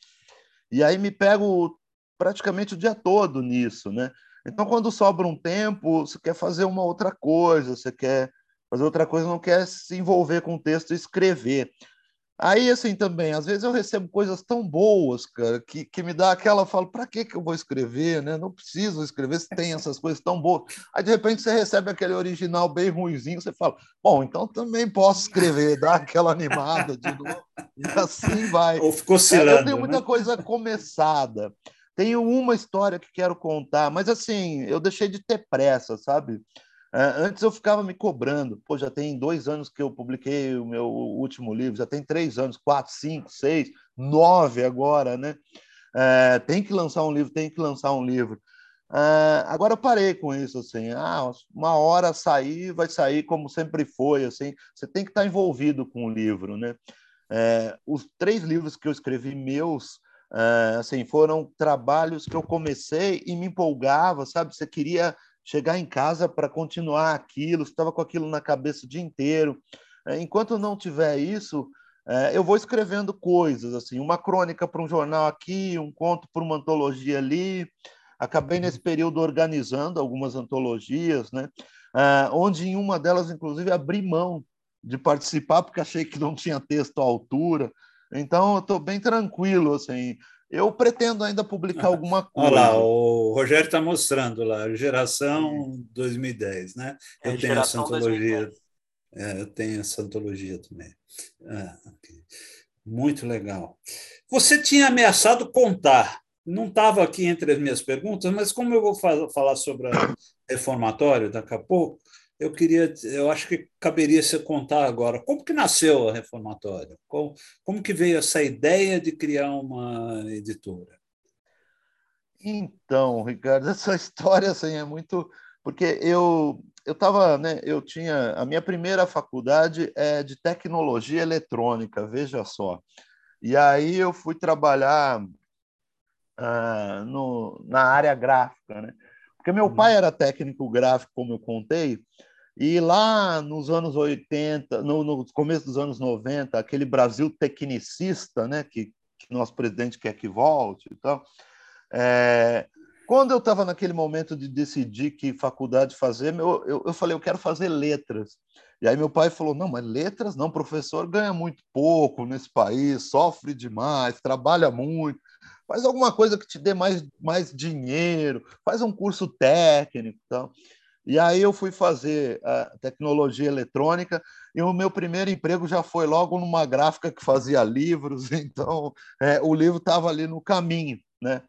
S5: E aí me pego praticamente o dia todo nisso, né? Então, quando sobra um tempo, você quer fazer uma outra coisa, você quer fazer outra coisa, não quer se envolver com o texto e escrever. Aí, assim, também, às vezes eu recebo coisas tão boas, cara, que, que me dá aquela, eu falo, para que que eu vou escrever, né? Não preciso escrever se tem essas coisas tão boas. Aí, de repente, você recebe aquele original bem ruimzinho, você fala, bom, então também posso escrever, dar aquela animada de novo, e assim vai.
S3: Ou ficou cilando, é,
S5: Eu tenho muita né? coisa começada. Tenho uma história que quero contar, mas assim, eu deixei de ter pressa, sabe? É, antes eu ficava me cobrando, pô, já tem dois anos que eu publiquei o meu último livro, já tem três anos, quatro, cinco, seis, nove agora, né? É, tem que lançar um livro, tem que lançar um livro. É, agora eu parei com isso, assim, ah, uma hora sair, vai sair como sempre foi, assim, você tem que estar envolvido com o livro, né? É, os três livros que eu escrevi meus, é, assim, foram trabalhos que eu comecei e me empolgava, sabe? Você queria chegar em casa para continuar aquilo, estava com aquilo na cabeça o dia inteiro. É, enquanto não tiver isso, é, eu vou escrevendo coisas, assim, uma crônica para um jornal aqui, um conto para uma antologia ali. Acabei nesse período organizando algumas antologias, né? É, onde em uma delas, inclusive, abri mão de participar porque achei que não tinha texto à altura. Então, eu estou bem tranquilo, assim. Eu pretendo ainda publicar alguma coisa.
S3: Olha lá, o Rogério está mostrando lá, geração 2010, né? Eu é, tenho essa antologia. 2010. É, eu tenho essa antologia também. Ah, okay. Muito legal. Você tinha ameaçado contar, não estava aqui entre as minhas perguntas, mas como eu vou falar sobre a reformatório daqui a pouco, eu queria, eu acho que caberia você contar agora como que nasceu a reformatório, como, como que veio essa ideia de criar uma editora.
S5: Então, Ricardo, essa história assim é muito porque eu eu estava, né, eu tinha a minha primeira faculdade é de tecnologia eletrônica, veja só. E aí eu fui trabalhar ah, no, na área gráfica, né? Porque meu pai era técnico gráfico, como eu contei, e lá nos anos 80, no, no começo dos anos 90, aquele Brasil tecnicista, né, que, que nosso presidente quer que volte e tal, é, quando eu estava naquele momento de decidir que faculdade fazer, eu, eu, eu, falei, eu quero fazer letras. E aí meu pai falou, não, mas letras não, professor ganha muito pouco nesse país, sofre demais, trabalha muito, faz alguma coisa que te dê mais, mais dinheiro, faz um curso técnico. Então. E aí eu fui fazer a tecnologia eletrônica e o meu primeiro emprego já foi logo numa gráfica que fazia livros, então é, o livro estava ali no caminho, né?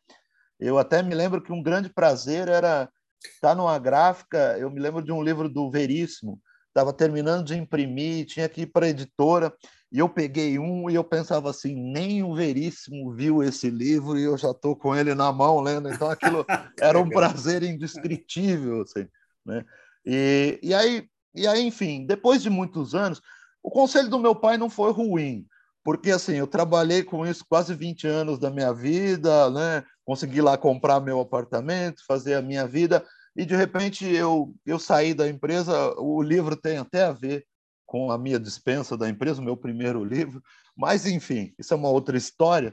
S5: Eu até me lembro que um grande prazer era estar numa gráfica. Eu me lembro de um livro do Veríssimo, estava terminando de imprimir, tinha que ir para a editora, e eu peguei um e eu pensava assim: nem o Veríssimo viu esse livro e eu já estou com ele na mão lendo. Então aquilo era um prazer indescritível. Assim, né? e, e, aí, e aí, enfim, depois de muitos anos, o conselho do meu pai não foi ruim porque assim, eu trabalhei com isso quase 20 anos da minha vida, né? Consegui lá comprar meu apartamento, fazer a minha vida, e de repente eu, eu saí da empresa. O livro tem até a ver com a minha dispensa da empresa, o meu primeiro livro, mas enfim, isso é uma outra história.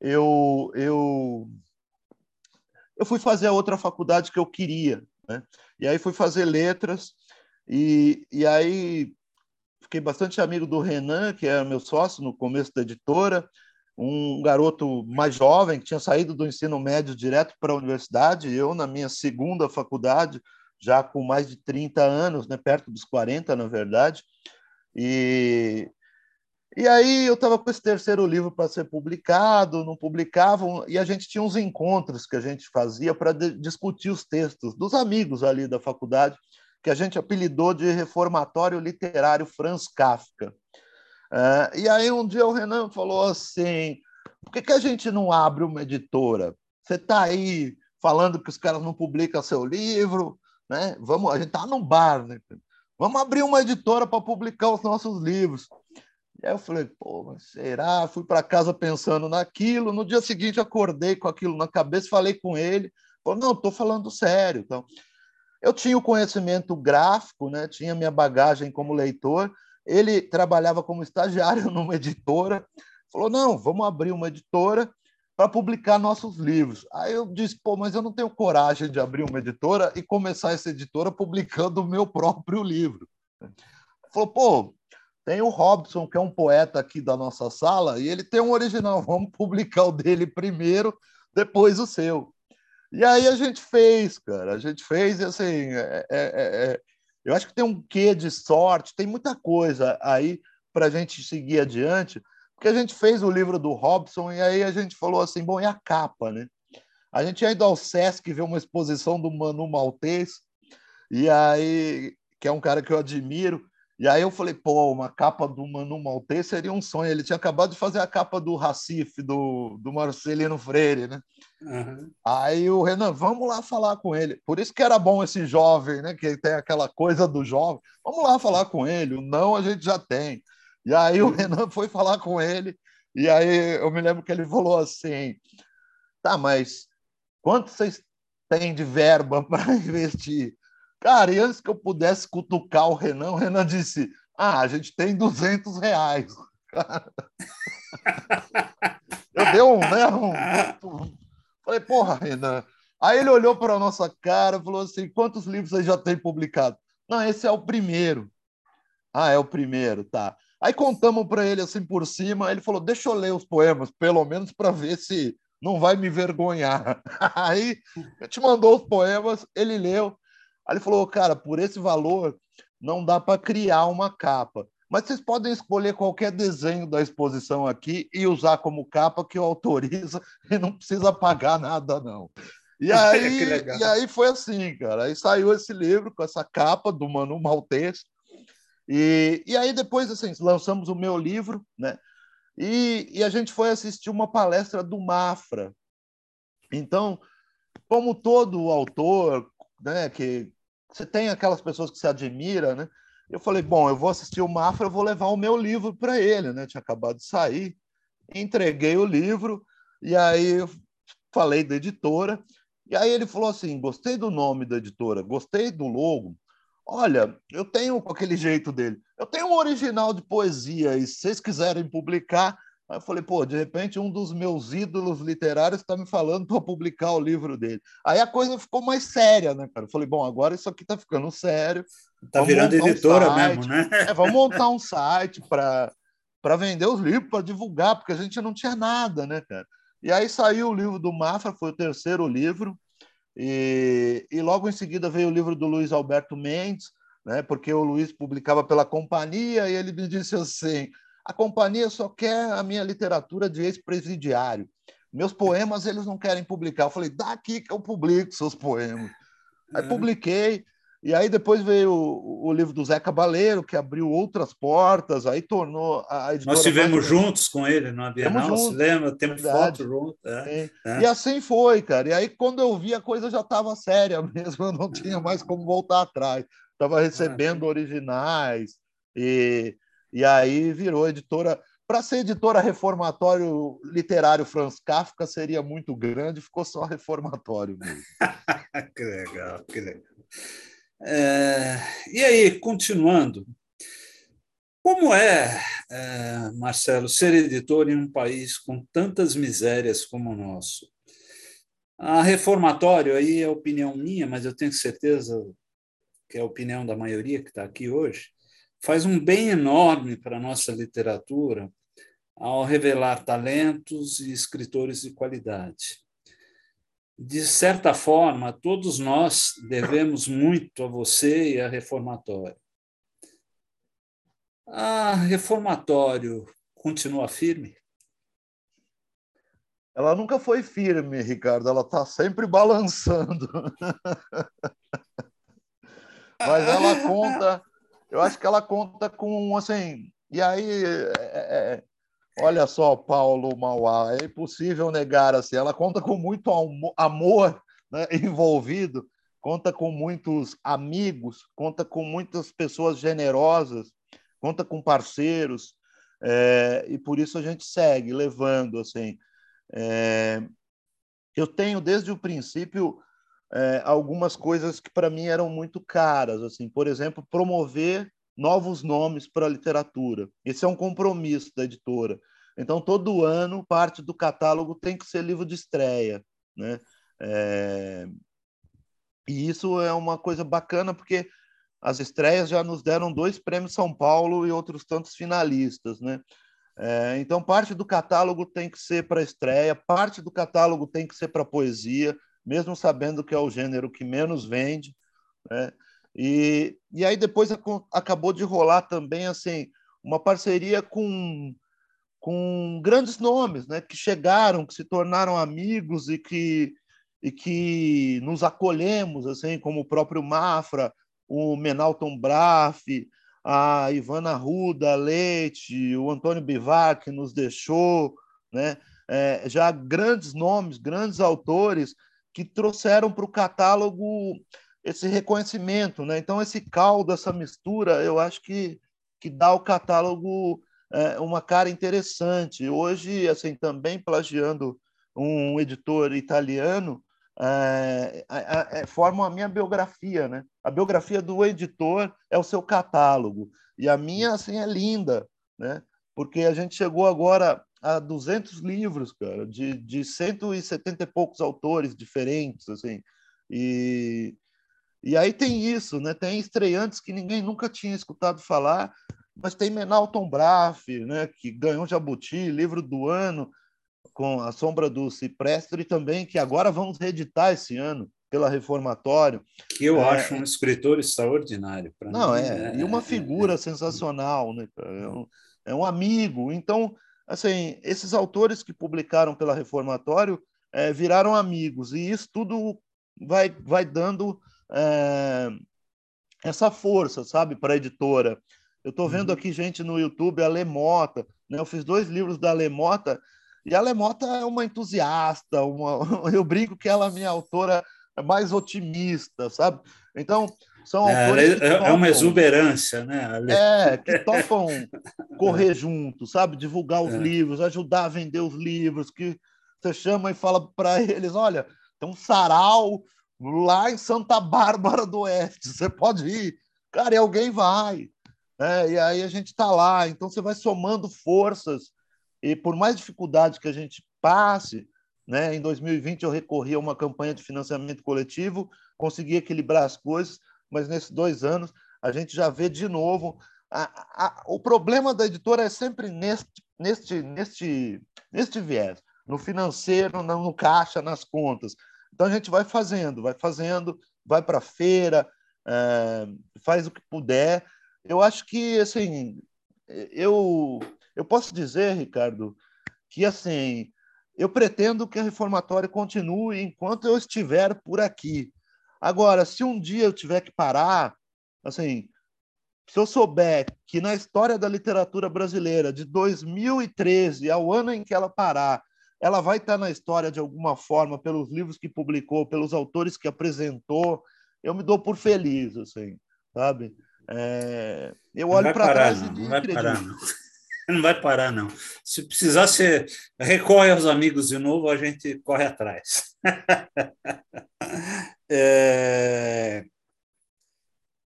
S5: Eu, eu, eu fui fazer a outra faculdade que eu queria, né? E aí fui fazer letras, e, e aí fiquei bastante amigo do Renan, que era meu sócio no começo da editora, um garoto mais jovem que tinha saído do ensino médio direto para a universidade, eu na minha segunda faculdade, já com mais de 30 anos, né, perto dos 40, na verdade. E e aí eu estava com esse terceiro livro para ser publicado, não publicavam, e a gente tinha uns encontros que a gente fazia para discutir os textos dos amigos ali da faculdade que a gente apelidou de Reformatório Literário Franz Kafka. É, e aí um dia o Renan falou assim, por que, que a gente não abre uma editora? Você está aí falando que os caras não publicam seu livro, né? Vamos, a gente está num bar, né? Vamos abrir uma editora para publicar os nossos livros. Aí eu falei, pô, mas será? Fui para casa pensando naquilo. No dia seguinte acordei com aquilo na cabeça, falei com ele. Falou, não, estou falando sério. Então, eu tinha o conhecimento gráfico, né? tinha minha bagagem como leitor. Ele trabalhava como estagiário numa editora. Falou: não, vamos abrir uma editora para publicar nossos livros. Aí eu disse: pô, mas eu não tenho coragem de abrir uma editora e começar essa editora publicando o meu próprio livro. Falou: pô, tem o Robson, que é um poeta aqui da nossa sala, e ele tem um original. Vamos publicar o dele primeiro, depois o seu. E aí a gente fez, cara, a gente fez e assim, é, é, é, é, eu acho que tem um quê de sorte, tem muita coisa aí para a gente seguir adiante, porque a gente fez o livro do Robson e aí a gente falou assim, bom, e a capa, né? A gente ia ao Sesc ver uma exposição do Manu Maltês, e aí, que é um cara que eu admiro, e aí eu falei, pô, uma capa do Manu Maltês seria um sonho. Ele tinha acabado de fazer a capa do Recife, do, do Marcelino Freire, né? Uhum. Aí o Renan, vamos lá falar com ele. Por isso que era bom esse jovem, né? Que tem aquela coisa do jovem. Vamos lá falar com ele. O não a gente já tem. E aí o Renan foi falar com ele, e aí eu me lembro que ele falou assim: tá, mas quanto vocês têm de verba para investir? Cara, e antes que eu pudesse cutucar o Renan, o Renan disse: ah, a gente tem 200 reais. eu dei um, né? Um, falei, porra, Renan. Aí ele olhou para a nossa cara e falou assim: quantos livros você já tem publicado? Não, esse é o primeiro. Ah, é o primeiro, tá. Aí contamos para ele assim por cima, ele falou: deixa eu ler os poemas, pelo menos para ver se não vai me vergonhar. Aí a gente mandou os poemas, ele leu. Aí ele falou: cara, por esse valor não dá para criar uma capa. Mas vocês podem escolher qualquer desenho da exposição aqui e usar como capa que eu autorizo e não precisa pagar nada, não. E aí, e aí foi assim, cara. Aí saiu esse livro com essa capa do Manu Maltês. E, e aí depois, assim, lançamos o meu livro, né? E, e a gente foi assistir uma palestra do Mafra. Então, como todo autor, né, que você tem aquelas pessoas que se admira, né? Eu falei, bom, eu vou assistir o Mafra, eu vou levar o meu livro para ele, né? Tinha acabado de sair, entreguei o livro e aí falei da editora e aí ele falou assim, gostei do nome da editora, gostei do logo. Olha, eu tenho com aquele jeito dele, eu tenho um original de poesia e se vocês quiserem publicar, Aí eu falei, pô, de repente um dos meus ídolos literários está me falando para publicar o livro dele. Aí a coisa ficou mais séria, né, cara? Eu falei, bom, agora isso aqui está ficando sério.
S3: Está virando editora um mesmo, né?
S5: É, vamos montar um site para vender os livros, para divulgar, porque a gente não tinha nada, né, cara? E aí saiu o livro do Mafra, foi o terceiro livro, e, e logo em seguida veio o livro do Luiz Alberto Mendes, né, porque o Luiz publicava pela companhia, e ele me disse assim a companhia só quer a minha literatura de ex-presidiário. Meus poemas eles não querem publicar. Eu falei, daqui que eu publico seus poemas. Aí é. publiquei, e aí depois veio o, o, livro do Zé Cabaleiro, que abriu outras portas, aí tornou a
S3: editora. Nós estivemos juntos com ele na Bienal, se lembra? Temos foto junto. É,
S5: é. E assim foi, cara. E aí, quando eu vi, a coisa já estava séria mesmo, eu não tinha mais como voltar atrás. Estava recebendo originais, e e aí virou editora. Para ser editora reformatório literário Franz Kafka seria muito grande, ficou só reformatório mesmo.
S3: que legal, que legal. É, e aí, continuando, como é, é, Marcelo, ser editor em um país com tantas misérias como o nosso? A reformatório, aí é opinião minha, mas eu tenho certeza que é a opinião da maioria que está aqui hoje, faz um bem enorme para a nossa literatura ao revelar talentos e escritores de qualidade. De certa forma, todos nós devemos muito a você e a Reformatório. A Reformatório continua firme?
S5: Ela nunca foi firme, Ricardo, ela está sempre balançando. Mas ela conta eu acho que ela conta com, assim, e aí, é, é, é olha só, Paulo Mauá, é impossível negar, assim, ela conta com muito amor né, envolvido, conta com muitos amigos, conta com muitas pessoas generosas, conta com parceiros, é, e por isso a gente segue levando, assim. É, eu tenho desde o princípio é, algumas coisas que para mim eram muito caras, assim, por exemplo, promover novos nomes para a literatura. Esse é um compromisso da editora. Então, todo ano, parte do catálogo tem que ser livro de estreia. Né? É... E isso é uma coisa bacana, porque as estreias já nos deram dois prêmios São Paulo e outros tantos finalistas. Né? É... Então, parte do catálogo tem que ser para estreia, parte do catálogo tem que ser para poesia, mesmo sabendo que é o gênero que menos vende. Né? E, e aí depois acabou de rolar também assim uma parceria com, com grandes nomes, né? que chegaram, que se tornaram amigos e que, e que nos acolhemos, assim como o próprio Mafra, o Menalton Braff, a Ivana Ruda Leite, o Antônio Bivar, que nos deixou, né? É, já grandes nomes, grandes autores que trouxeram para o catálogo esse reconhecimento, né? Então esse caldo, essa mistura, eu acho que que dá ao catálogo é, uma cara interessante. Hoje, assim, também plagiando um editor italiano, é, é, formam a minha biografia, né? A biografia do editor é o seu catálogo e a minha assim é linda, né? Porque a gente chegou agora a 200 livros, cara, de, de 170 e poucos autores diferentes, assim. E, e aí tem isso, né? Tem estreantes que ninguém nunca tinha escutado falar, mas tem Menalton Braff, né? Que ganhou Jabuti, livro do ano com A Sombra do Ciprestre também, que agora vamos reeditar esse ano pela Reformatório.
S3: Que eu é, acho um escritor extraordinário.
S5: Não, mim, é, é, e uma figura é, sensacional, né? É um, é um, amigo. Então, assim, esses autores que publicaram pela Reformatório é, viraram amigos, e isso tudo vai, vai dando é, essa força, sabe, para a editora. Eu estou vendo uhum. aqui gente no YouTube, a Lemota, né? Eu fiz dois livros da Lemota e a Lemota é uma entusiasta, uma... eu brinco que ela é minha autora mais otimista, sabe? Então, são
S3: é, autores. É, topam, é uma exuberância, né?
S5: É, que topam correr junto, sabe? Divulgar os é. livros, ajudar a vender os livros, que você chama e fala para eles: olha, tem um sarau lá em Santa Bárbara do Oeste, você pode ir. Cara, e alguém vai. É, e aí a gente está lá, então você vai somando forças e por mais dificuldade que a gente passe, né, em 2020 eu recorri a uma campanha de financiamento coletivo, consegui equilibrar as coisas, mas nesses dois anos a gente já vê de novo. A, a, o problema da editora é sempre neste, neste, neste, neste viés, no financeiro, no, no caixa, nas contas. Então a gente vai fazendo, vai fazendo, vai para a feira, é, faz o que puder. Eu acho que assim, eu eu posso dizer, Ricardo, que assim, eu pretendo que a reformatória continue enquanto eu estiver por aqui. Agora, se um dia eu tiver que parar, assim, se eu souber que na história da literatura brasileira, de 2013 ao ano em que ela parar, ela vai estar na história de alguma forma pelos livros que publicou, pelos autores que apresentou, eu me dou por feliz, assim, sabe? É, eu olho para trás
S3: não, e não vai parar, não. não vai parar, não. Se precisar, você recorre aos amigos de novo, a gente corre atrás. é...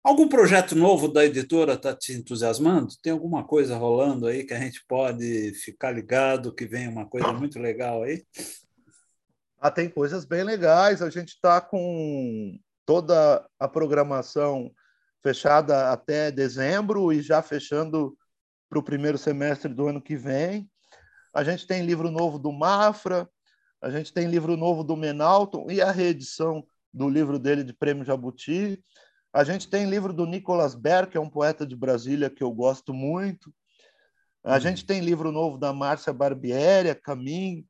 S3: Algum projeto novo da editora está te entusiasmando? Tem alguma coisa rolando aí que a gente pode ficar ligado, que vem uma coisa muito legal aí?
S5: Ah, tem coisas bem legais. A gente está com toda a programação fechada até dezembro e já fechando para o primeiro semestre do ano que vem. A gente tem livro novo do Mafra, a gente tem livro novo do Menalton e a reedição do livro dele de Prêmio Jabuti. A gente tem livro do Nicolas Berg, que é um poeta de Brasília que eu gosto muito. A gente tem livro novo da Márcia Barbieri, Caminho.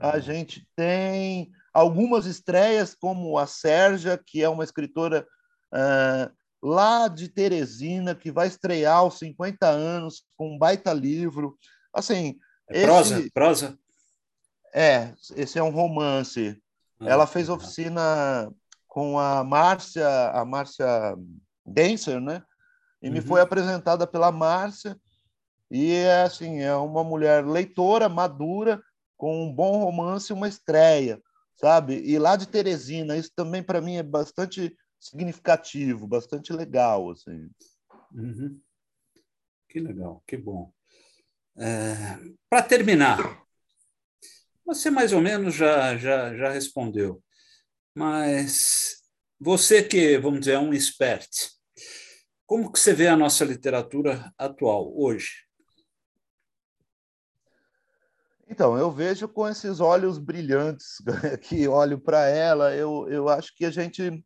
S5: A gente tem algumas estreias, como a Sérgia, que é uma escritora uh, lá de Teresina, que vai estrear aos 50 anos com um baita livro. Assim,
S3: é prosa, esse... prosa?
S5: É, esse é um romance. Ah, Ela fez oficina com a Márcia, a Márcia Denser, né? E uhum. me foi apresentada pela Márcia. E é assim, é uma mulher leitora, madura, com um bom romance e uma estreia, sabe? E lá de Teresina, isso também para mim é bastante significativo, bastante legal. Assim.
S3: Uhum. Que legal, que bom. É, Para terminar, você mais ou menos já, já, já respondeu, mas você que, vamos dizer, é um expert, como que você vê a nossa literatura atual, hoje?
S5: Então, eu vejo com esses olhos brilhantes que olho para ela, eu, eu acho que a gente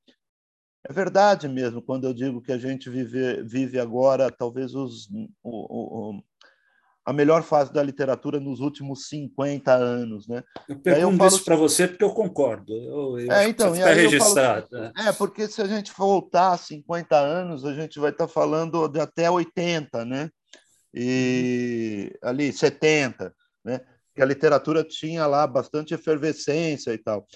S5: é verdade mesmo quando eu digo que a gente vive, vive agora talvez os, o, o, a melhor fase da literatura nos últimos 50 anos. Né?
S3: Eu pergunto eu isso para você porque eu concordo. Eu, eu é, então, que registrado. Falo,
S5: né? é, porque se a gente voltar 50 anos, a gente vai estar tá falando de até 80, né? E ali 70, né? Que a literatura tinha lá bastante efervescência e tal.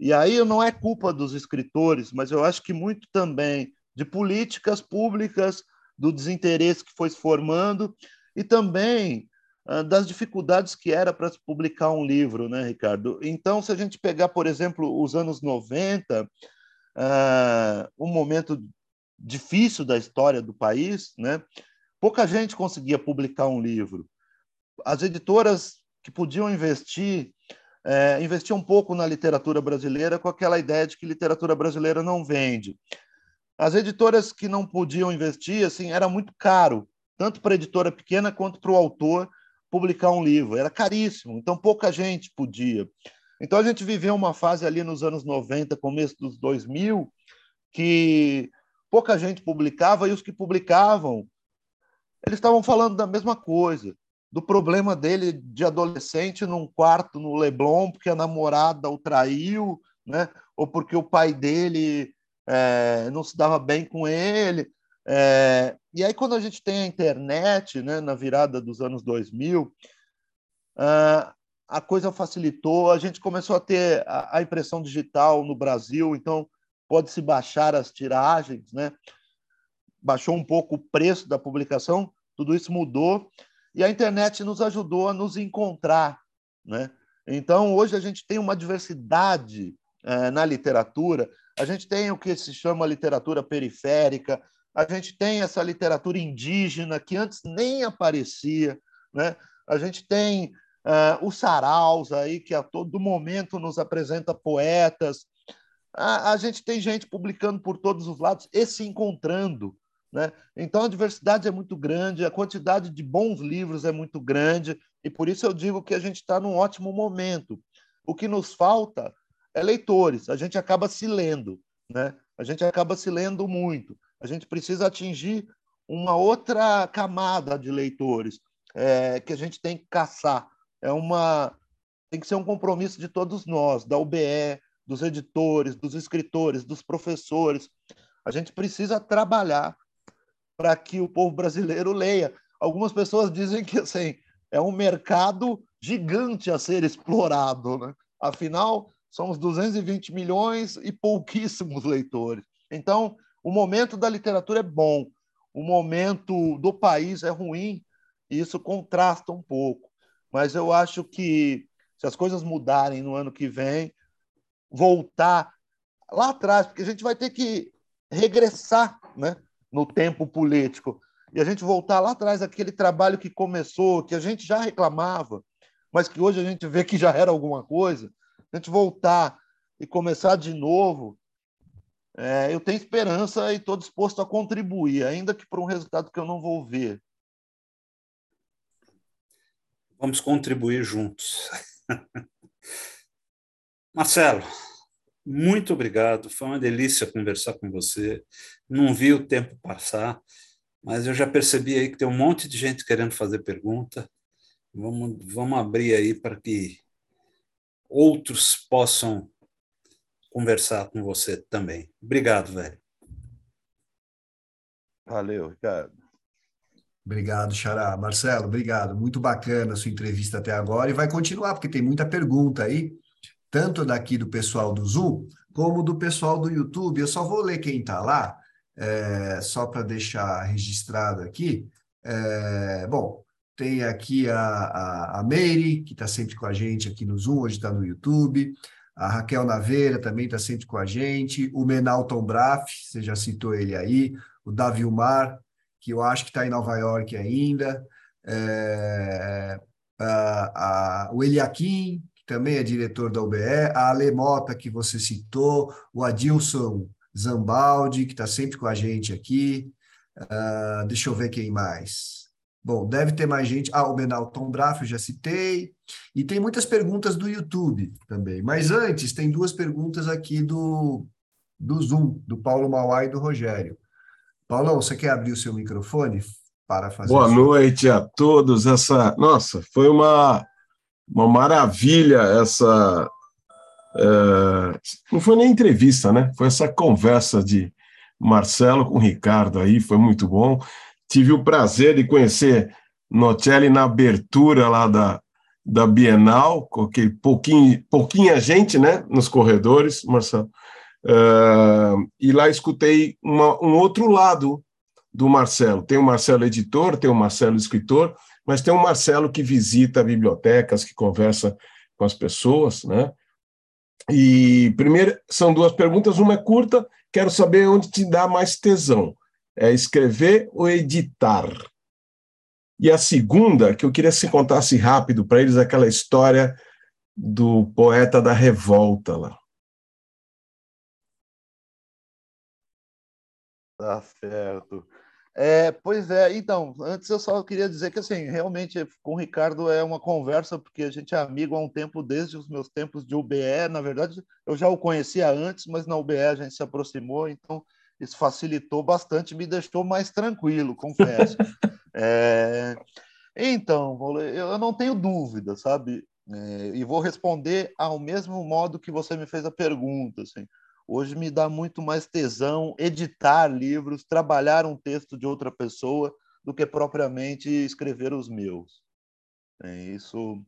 S5: E aí não é culpa dos escritores, mas eu acho que muito também de políticas públicas, do desinteresse que foi se formando e também uh, das dificuldades que era para se publicar um livro, né, Ricardo? Então, se a gente pegar, por exemplo, os anos 90, uh, um momento difícil da história do país, né? Pouca gente conseguia publicar um livro. As editoras que podiam investir é, investiam um pouco na literatura brasileira com aquela ideia de que literatura brasileira não vende. As editoras que não podiam investir, assim, era muito caro, tanto para a editora pequena quanto para o autor publicar um livro. Era caríssimo, então pouca gente podia. Então a gente viveu uma fase ali nos anos 90, começo dos 2000, que pouca gente publicava e os que publicavam eles estavam falando da mesma coisa, do problema dele de adolescente num quarto no Leblon, porque a namorada o traiu, né? ou porque o pai dele é, não se dava bem com ele. É, e aí, quando a gente tem a internet, né, na virada dos anos 2000, uh, a coisa facilitou, a gente começou a ter a, a impressão digital no Brasil, então pode-se baixar as tiragens, né? baixou um pouco o preço da publicação, tudo isso mudou e a internet nos ajudou a nos encontrar. Né? Então, hoje a gente tem uma diversidade é, na literatura, a gente tem o que se chama literatura periférica, a gente tem essa literatura indígena que antes nem aparecia, né? a gente tem uh, o Saraus aí, que a todo momento nos apresenta poetas, a, a gente tem gente publicando por todos os lados e se encontrando. Né? Então, a diversidade é muito grande, a quantidade de bons livros é muito grande, e por isso eu digo que a gente está num ótimo momento. O que nos falta é leitores, a gente acaba se lendo, né? a gente acaba se lendo muito. A gente precisa atingir uma outra camada de leitores é, que a gente tem que caçar. É uma tem que ser um compromisso de todos nós, da UBE, dos editores, dos escritores, dos professores. A gente precisa trabalhar para que o povo brasileiro leia. Algumas pessoas dizem que assim, é um mercado gigante a ser explorado. Né? Afinal, somos 220 milhões e pouquíssimos leitores. Então, o momento da literatura é bom, o momento do país é ruim, e isso contrasta um pouco. Mas eu acho que se as coisas mudarem no ano que vem, voltar lá atrás, porque a gente vai ter que regressar, né? no tempo político. E a gente voltar lá atrás, aquele trabalho que começou, que a gente já reclamava, mas que hoje a gente vê que já era alguma coisa, a gente voltar e começar de novo, é, eu tenho esperança e estou disposto a contribuir, ainda que para um resultado que eu não vou ver.
S3: Vamos contribuir juntos. Marcelo, muito obrigado, foi uma delícia conversar com você. Não vi o tempo passar, mas eu já percebi aí que tem um monte de gente querendo fazer pergunta. Vamos, vamos abrir aí para que outros possam conversar com você também. Obrigado, velho.
S5: Valeu, Ricardo.
S4: Obrigado, Xará. Marcelo, obrigado. Muito bacana a sua entrevista até agora e vai continuar, porque tem muita pergunta aí tanto daqui do pessoal do Zoom, como do pessoal do YouTube. Eu só vou ler quem está lá, é, só para deixar registrado aqui. É, bom, tem aqui a, a, a Meire, que está sempre com a gente aqui no Zoom, hoje está no YouTube. A Raquel Naveira também está sempre com a gente. O Menalton Braff, você já citou ele aí. O Davi Umar, que eu acho que está em Nova York ainda. É, a, a, o Eliakim, que também é diretor da UBE, a Alemota, que você citou, o Adilson Zambaldi, que está sempre com a gente aqui. Uh, deixa eu ver quem mais. Bom, deve ter mais gente. Ah, o Benalton Braff, eu já citei. E tem muitas perguntas do YouTube também. Mas antes, tem duas perguntas aqui do, do Zoom, do Paulo Mauá e do Rogério. Paulão, você quer abrir o seu microfone para fazer
S2: Boa noite a todos. Essa, nossa, foi uma uma maravilha essa. É, não foi nem entrevista, né? Foi essa conversa de Marcelo com Ricardo aí, foi muito bom. Tive o prazer de conhecer Nocelli na abertura lá da, da Bienal, com aquele pouquinho, pouquinha gente, né? Nos corredores, Marcelo. É, e lá escutei uma, um outro lado do Marcelo. Tem o Marcelo editor, tem o Marcelo escritor, mas tem o Marcelo que visita bibliotecas, que conversa com as pessoas, né? E primeiro são duas perguntas, uma é curta, quero saber onde te dá mais tesão. É escrever ou editar? E a segunda, que eu queria que você contasse rápido para eles aquela história do poeta da revolta lá.
S5: Tá certo. É, pois é, então, antes eu só queria dizer que, assim, realmente com o Ricardo é uma conversa, porque a gente é amigo há um tempo, desde os meus tempos de UBE. Na verdade, eu já o conhecia antes, mas na UBE a gente se aproximou, então isso facilitou bastante, me deixou mais tranquilo, confesso. é, então, eu não tenho dúvida, sabe? É, e vou responder ao mesmo modo que você me fez a pergunta, assim. Hoje me dá muito mais tesão editar livros, trabalhar um texto de outra pessoa, do que propriamente escrever os meus. É isso,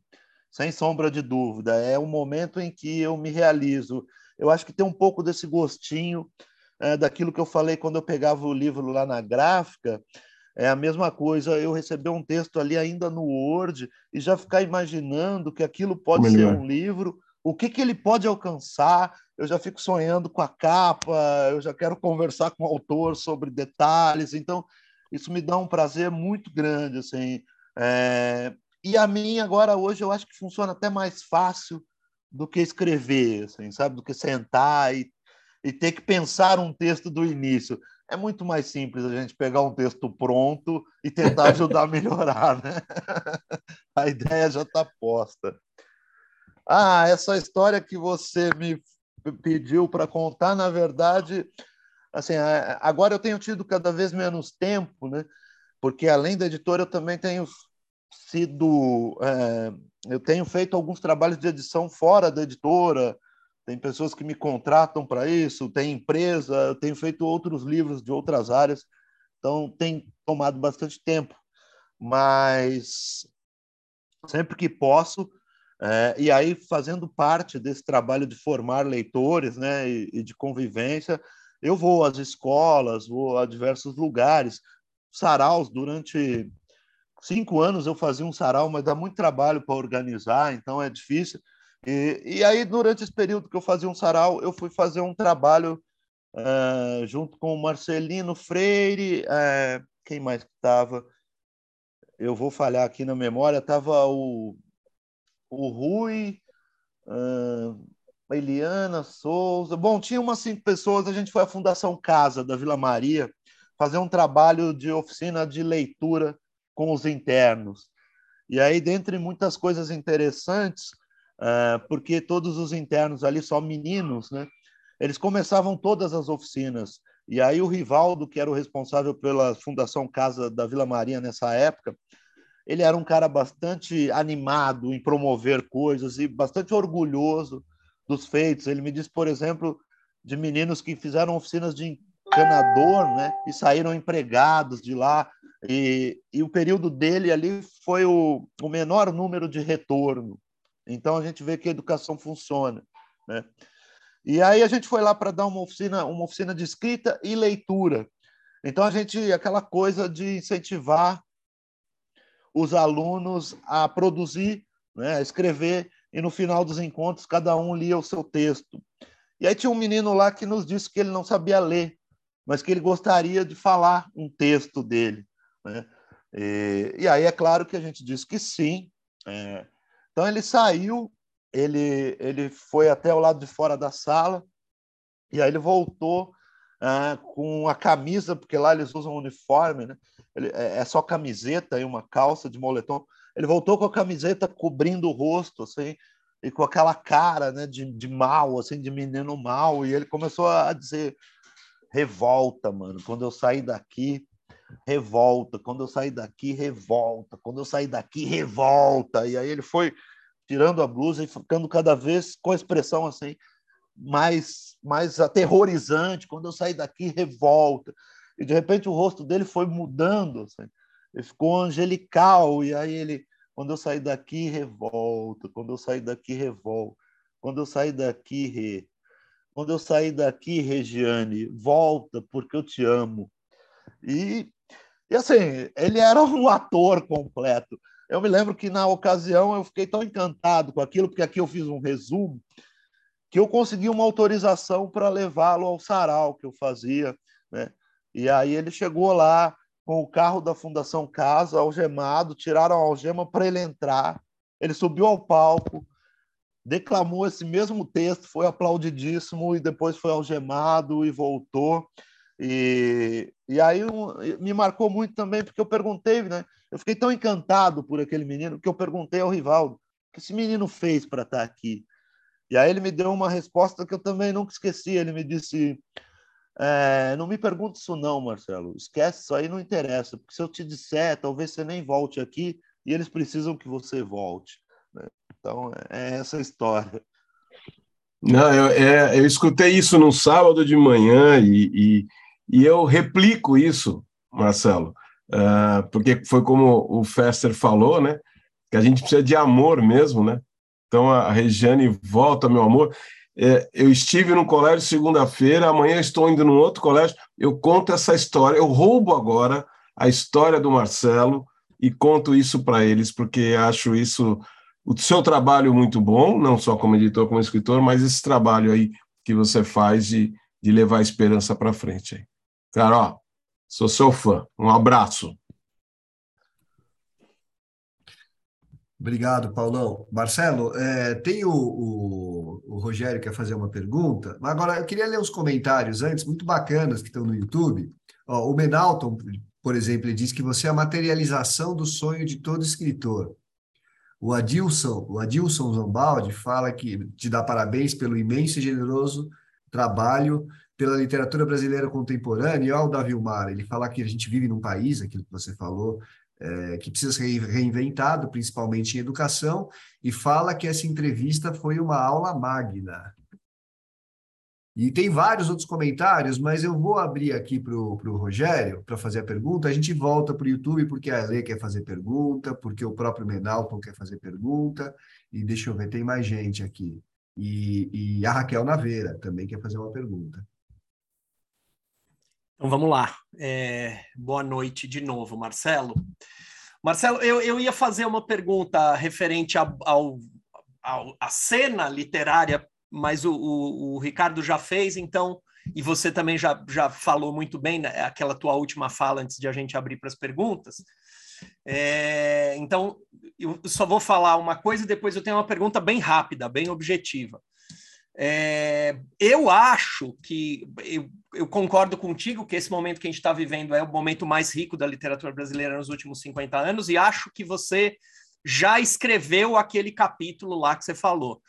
S5: sem sombra de dúvida, é o momento em que eu me realizo. Eu acho que tem um pouco desse gostinho é, daquilo que eu falei quando eu pegava o livro lá na gráfica. É a mesma coisa, eu receber um texto ali ainda no Word e já ficar imaginando que aquilo pode Melhor. ser um livro, o que, que ele pode alcançar, eu já fico sonhando com a capa, eu já quero conversar com o autor sobre detalhes, então isso me dá um prazer muito grande, assim. É... E a mim agora hoje eu acho que funciona até mais fácil do que escrever, assim, sabe, do que sentar e, e ter que pensar um texto do início. É muito mais simples a gente pegar um texto pronto e tentar ajudar a melhorar, né? a ideia já está posta. Ah, essa história que você me pediu para contar, na verdade, assim, agora eu tenho tido cada vez menos tempo, né? Porque além da editora, eu também tenho sido, é, eu tenho feito alguns trabalhos de edição fora da editora. Tem pessoas que me contratam para isso, tem empresa, eu tenho feito outros livros de outras áreas, então tem tomado bastante tempo. Mas sempre que posso, é, e aí, fazendo parte desse trabalho de formar leitores né, e, e, de convivência, eu vou às escolas, vou a diversos lugares, saraus. Durante cinco anos eu fazia um sarau, mas dá muito trabalho para organizar, então é difícil. E, e, aí, durante esse período que eu fazia um sarau, eu fui fazer um trabalho uh, junto com o Marcelino Freire, uh, quem mais estava? Eu vou falhar aqui na memória, estava o o Rui, a Eliana Souza. Bom, tinha umas cinco pessoas. A gente foi à Fundação Casa da Vila Maria fazer um trabalho de oficina de leitura com os internos. E aí, dentre muitas coisas interessantes, porque todos os internos ali, só meninos, né? Eles começavam todas as oficinas. E aí o Rivaldo, que era o responsável pela Fundação Casa da Vila Maria nessa época, ele era um cara bastante animado em promover coisas e bastante orgulhoso dos feitos. Ele me disse, por exemplo, de meninos que fizeram oficinas de encanador, né, e saíram empregados de lá. E, e o período dele ali foi o, o menor número de retorno. Então a gente vê que a educação funciona, né? E aí a gente foi lá para dar uma oficina, uma oficina de escrita e leitura. Então a gente aquela coisa de incentivar os alunos a produzir, né, a escrever, e no final dos encontros cada um lia o seu texto. E aí tinha um menino lá que nos disse que ele não sabia ler, mas que ele gostaria de falar um texto dele. Né? E, e aí é claro que a gente disse que sim. É. Então ele saiu, ele, ele foi até o lado de fora da sala, e aí ele voltou ah, com a camisa, porque lá eles usam uniforme, né? Ele, é, é só camiseta e uma calça de moletom. Ele voltou com a camiseta cobrindo o rosto, assim, e com aquela cara né, de, de mal, assim, de menino mal. E ele começou a dizer: revolta, mano. Quando eu sair daqui, revolta. Quando eu sair daqui, revolta. Quando eu sair daqui, revolta. E aí ele foi tirando a blusa e ficando cada vez com a expressão assim mais mais aterrorizante. Quando eu sair daqui, revolta e de repente o rosto dele foi mudando, assim. ele ficou angelical, e aí ele, quando eu sair daqui, revolta, quando eu sair daqui, revolta, quando eu sair daqui, re, quando eu sair daqui, Regiane, volta, porque eu te amo. E E assim, ele era um ator completo. Eu me lembro que na ocasião eu fiquei tão encantado com aquilo, porque aqui eu fiz um resumo, que eu consegui uma autorização para levá-lo ao sarau que eu fazia, né? E aí ele chegou lá com o carro da Fundação Casa, algemado, tiraram a algema para ele entrar. Ele subiu ao palco, declamou esse mesmo texto, foi aplaudidíssimo e depois foi algemado e voltou. E, e aí me marcou muito também, porque eu perguntei, né? Eu fiquei tão encantado por aquele menino que eu perguntei ao Rivaldo o que esse menino fez para estar tá aqui. E aí ele me deu uma resposta que eu também nunca esqueci. Ele me disse: é, Não me pergunte isso, não, Marcelo. Esquece, isso aí não interessa, porque se eu te disser, talvez você nem volte aqui e eles precisam que você volte. Né? Então, é essa a história.
S2: Não, eu, é, eu escutei isso no sábado de manhã e, e, e eu replico isso, Marcelo, uh, porque foi como o Fester falou, né? Que a gente precisa de amor mesmo, né? Então a Regiane volta, meu amor. É, eu estive no colégio segunda-feira, amanhã estou indo num outro colégio. Eu conto essa história, eu roubo agora a história do Marcelo e conto isso para eles, porque acho isso o seu trabalho muito bom, não só como editor, como escritor, mas esse trabalho aí que você faz de, de levar a esperança para frente. Aí. Cara, ó, sou seu fã. Um abraço.
S4: Obrigado, Paulão. Marcelo, é, tem o, o, o, Rogério que quer fazer uma pergunta. Agora, eu queria ler os comentários antes, muito bacanas, que estão no YouTube. Ó, o Menalton, por exemplo, ele diz que você é a materialização do sonho de todo escritor. O Adilson, o Adilson Zambaldi fala que te dá parabéns pelo imenso e generoso trabalho pela literatura brasileira contemporânea. E ao Davi Mar, ele fala que a gente vive num país, aquilo que você falou, é, que precisa ser reinventado, principalmente em educação, e fala que essa entrevista foi uma aula magna. E tem vários outros comentários, mas eu vou abrir aqui para o Rogério para fazer a pergunta. A gente volta para o YouTube porque a Lê quer fazer pergunta, porque o próprio Menalton quer fazer pergunta. E deixa eu ver, tem mais gente aqui. E, e a Raquel Naveira também quer fazer uma pergunta.
S1: Então vamos lá. É, boa noite de novo, Marcelo. Marcelo, eu, eu ia fazer uma pergunta referente ao, ao, cena literária mas o, o, o, Ricardo já fez, então, e você também já, já falou muito bem, né, aquela tua última fala antes de a gente abrir para as perguntas. É, então, eu só vou falar uma coisa e depois eu tenho uma pergunta bem rápida, bem objetiva. É, eu acho que eu, eu, concordo contigo que esse momento que a gente está vivendo é o momento mais rico da literatura brasileira nos últimos 50 anos, e acho que você já escreveu aquele capítulo lá que você falou.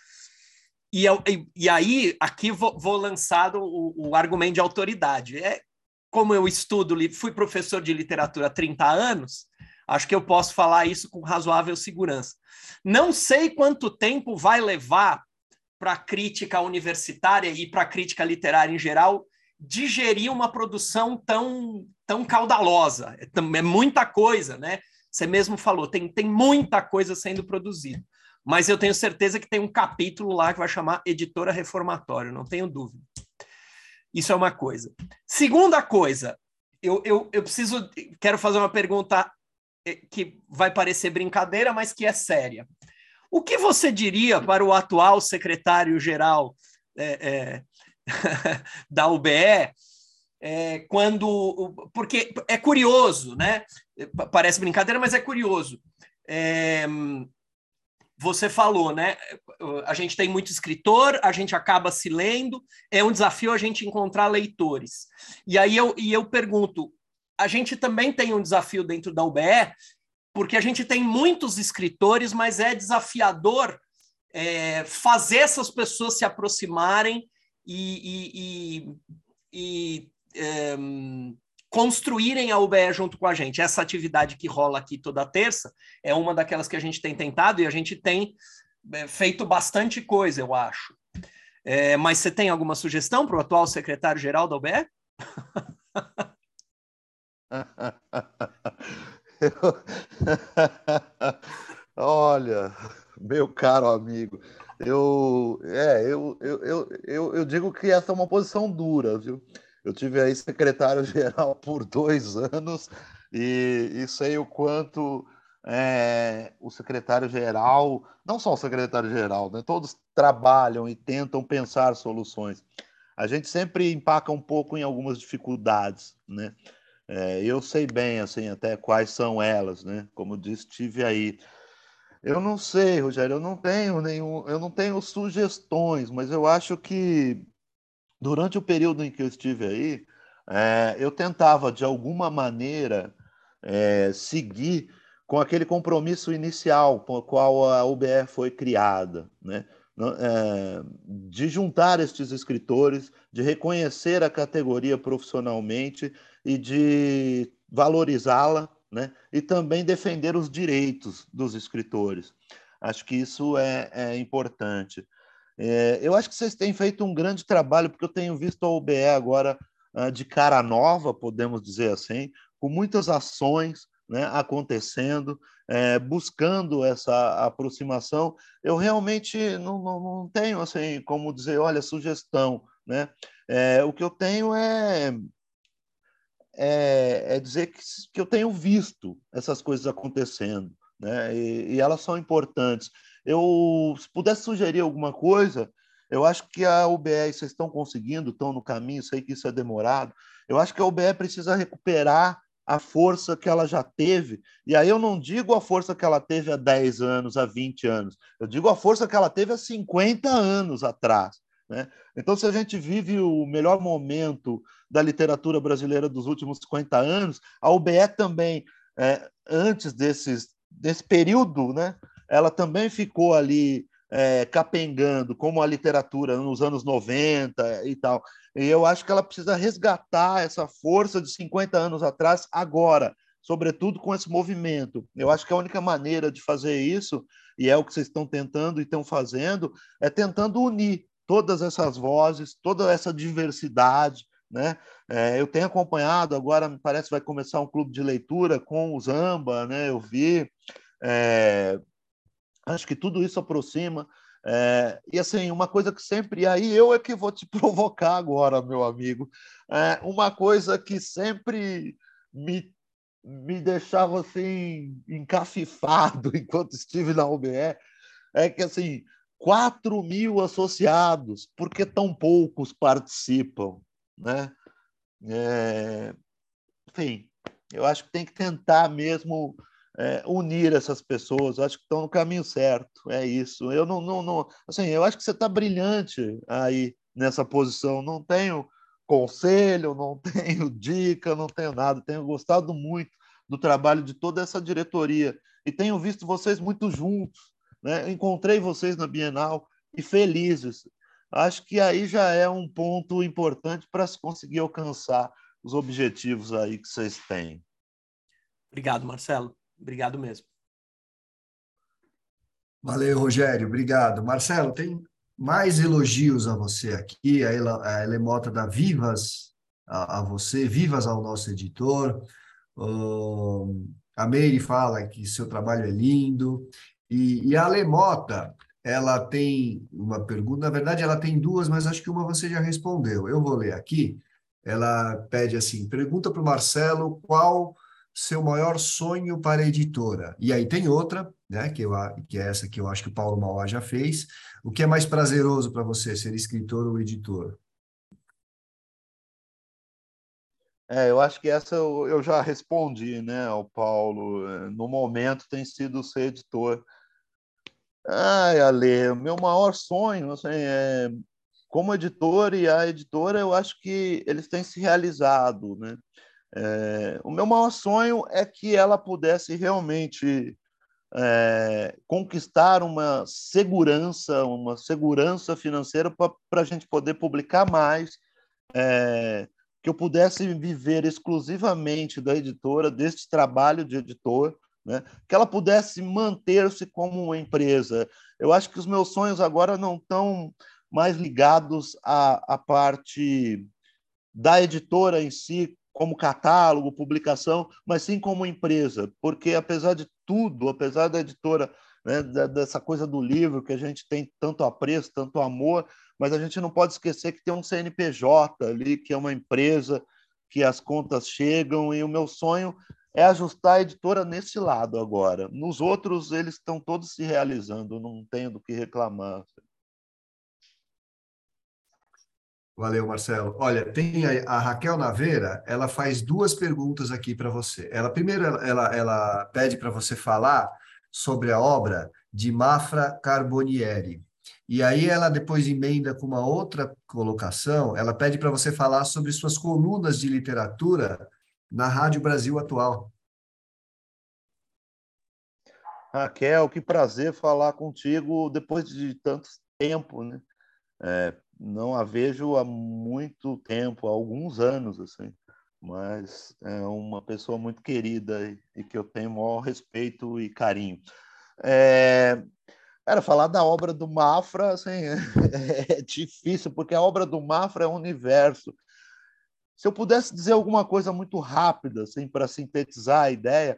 S1: E, eu, e, e aí, aqui vou, vou lançar o, o, argumento de autoridade. É, como eu estudo, fui professor de literatura há 30 anos, acho que eu posso falar isso com razoável segurança. Não sei quanto tempo vai levar para a crítica universitária e para a crítica literária em geral digerir uma produção tão, tão caudalosa. É, é muita coisa, né? Você mesmo falou, tem, tem muita coisa sendo produzida mas eu tenho certeza que tem um capítulo lá que vai chamar Editora Reformatório, não tenho dúvida. Isso é uma coisa. Segunda coisa, eu, eu, eu preciso, quero fazer uma pergunta eh, que vai parecer brincadeira, mas que é séria. O que você diria para o atual secretário-geral é, é, da UBE é, quando. Porque é curioso, né? Parece brincadeira, mas é curioso. É, você falou, né? A gente tem muito escritor, a gente acaba se lendo, é um desafio a gente encontrar leitores. E aí eu, e eu pergunto: a gente também tem um desafio dentro da UBE, porque a gente tem muitos escritores, mas é desafiador é, fazer essas pessoas se aproximarem e, e, e, e é, construírem a UBE junto com a gente. Essa atividade que rola aqui toda terça é uma daquelas que a gente tem tentado e a gente tem é, feito bastante coisa, eu acho. É, mas você tem alguma sugestão para o atual secretário-geral da UBE?
S5: Olha, meu caro amigo, eu, é, eu, eu, eu, eu, digo que essa é uma posição dura, viu? Eu tive aí secretário-geral por dois anos e, e sei o quanto é, o secretário-geral, não só o secretário-geral, né, todos trabalham e tentam pensar soluções. A gente sempre empaca um pouco em algumas dificuldades, né? É, eu sei bem, assim, até quais são elas, né? Como disse, tive aí. Eu não sei, Rogério, eu não tenho nenhum, eu não tenho sugestões, mas eu acho que durante o período em que eu estive aí, é, eu tentava de alguma maneira é, seguir com aquele compromisso inicial com o qual a UBE foi criada, né? É, de juntar estes escritores, de reconhecer a categoria profissionalmente e de valorizá-la, né? E também defender os direitos dos escritores. Acho que isso é, é importante. É, eu acho que vocês têm feito um grande trabalho, porque eu tenho visto a UBE agora uh, de cara nova, podemos dizer assim, com muitas ações, né, acontecendo, é, buscando essa aproximação. Eu realmente não, não, não, tenho assim como dizer, olha, sugestão, né? É, o que eu tenho é, é, é dizer que, que, eu tenho visto essas coisas acontecendo, né? E, e, elas são importantes. Eu, se pudesse sugerir alguma coisa, eu acho que a UBE, vocês estão conseguindo, estão no caminho, sei que isso é demorado. Eu acho que a UBE precisa recuperar a força que ela já teve. E aí eu não digo a força que ela teve há 10 anos, há 20 anos. Eu digo a força que ela teve há 50 anos atrás. Né? Então, se a gente vive o melhor momento da literatura brasileira dos últimos 50 anos, a UBE também, é, antes desses, desse período, né, ela também ficou ali é, capengando, como a literatura nos anos 90 e tal. E eu acho que ela precisa resgatar essa força de 50 anos atrás, agora, sobretudo com esse movimento. Eu acho que a única maneira de fazer isso, e é o que vocês estão tentando e estão fazendo, é tentando unir todas essas vozes, toda essa diversidade. Né? É, eu tenho acompanhado, agora me parece vai começar um clube de leitura com o Zamba, né? eu vi. É, acho que tudo isso aproxima. É, e assim, uma coisa que sempre. E aí eu é que vou te provocar agora, meu amigo. É, uma coisa que sempre me, me deixava assim, encafifado enquanto estive na UBE é que assim, 4 mil associados, por que tão poucos participam? Né? É, enfim, eu acho que tem que tentar mesmo é, unir essas pessoas. Eu acho que estão no caminho certo. É isso. Eu não, não, não assim, eu acho que você está brilhante aí nessa posição. Não tenho conselho, não tenho dica, não tenho nada. Tenho gostado muito do trabalho de toda essa diretoria e tenho visto vocês muito juntos. Né? Encontrei vocês na Bienal e felizes. Acho que aí já é um ponto importante para se conseguir alcançar os objetivos aí que vocês têm.
S1: Obrigado, Marcelo. Obrigado mesmo.
S4: Valeu, Rogério. Obrigado. Marcelo, tem mais elogios a você aqui. A Elemota dá vivas a, a, você, vivas ao nosso editor. Uh, a Meire fala que seu trabalho é lindo. E, e a Alemota, ela tem uma pergunta, na verdade ela tem duas, mas acho que uma você já respondeu. Eu vou ler aqui. Ela pede assim: pergunta para o Marcelo qual seu maior sonho para a editora? E aí tem outra, né, que, eu, que é essa que eu acho que o Paulo Mauá já fez. O que é mais prazeroso para você, ser escritor ou editor?
S5: É, eu acho que essa eu, eu já respondi, né, ao Paulo. No momento tem sido ser editor. Ai, Ale, o meu maior sonho, assim, é, como editor e a editora, eu acho que eles têm se realizado, né? É, o meu maior sonho é que ela pudesse realmente é, conquistar uma segurança, uma segurança financeira para a gente poder publicar mais, é, que eu pudesse viver exclusivamente da editora, deste trabalho de editor, né? que ela pudesse manter-se como uma empresa. Eu acho que os meus sonhos agora não estão mais ligados à, à parte da editora em si, como catálogo, publicação, mas sim como empresa, porque apesar de tudo, apesar da editora, né, dessa coisa do livro que a gente tem tanto apreço, tanto amor, mas a gente não pode esquecer que tem um CNPJ ali, que é uma empresa, que as contas chegam, e o meu sonho é ajustar a editora nesse lado agora. Nos outros, eles estão todos se realizando, não tenho do que reclamar.
S4: Valeu, Marcelo. Olha, tem a, a, Raquel Naveira, ela faz duas perguntas aqui para você. Ela primeiro ela, ela, ela pede para você falar sobre a obra de Mafra Carbonieri. E aí ela depois emenda com uma outra colocação, ela pede para você falar sobre suas colunas de literatura na Rádio Brasil Atual.
S5: Raquel, que prazer falar contigo depois de tanto tempo, né? É, não a vejo há muito tempo, há alguns anos, assim, mas é uma pessoa muito querida e, e que eu tenho maior respeito e carinho. É, Cara, falar da obra do Mafra assim, é difícil, porque a obra do Mafra é um universo. Se eu pudesse dizer alguma coisa muito rápida, assim, para sintetizar a ideia,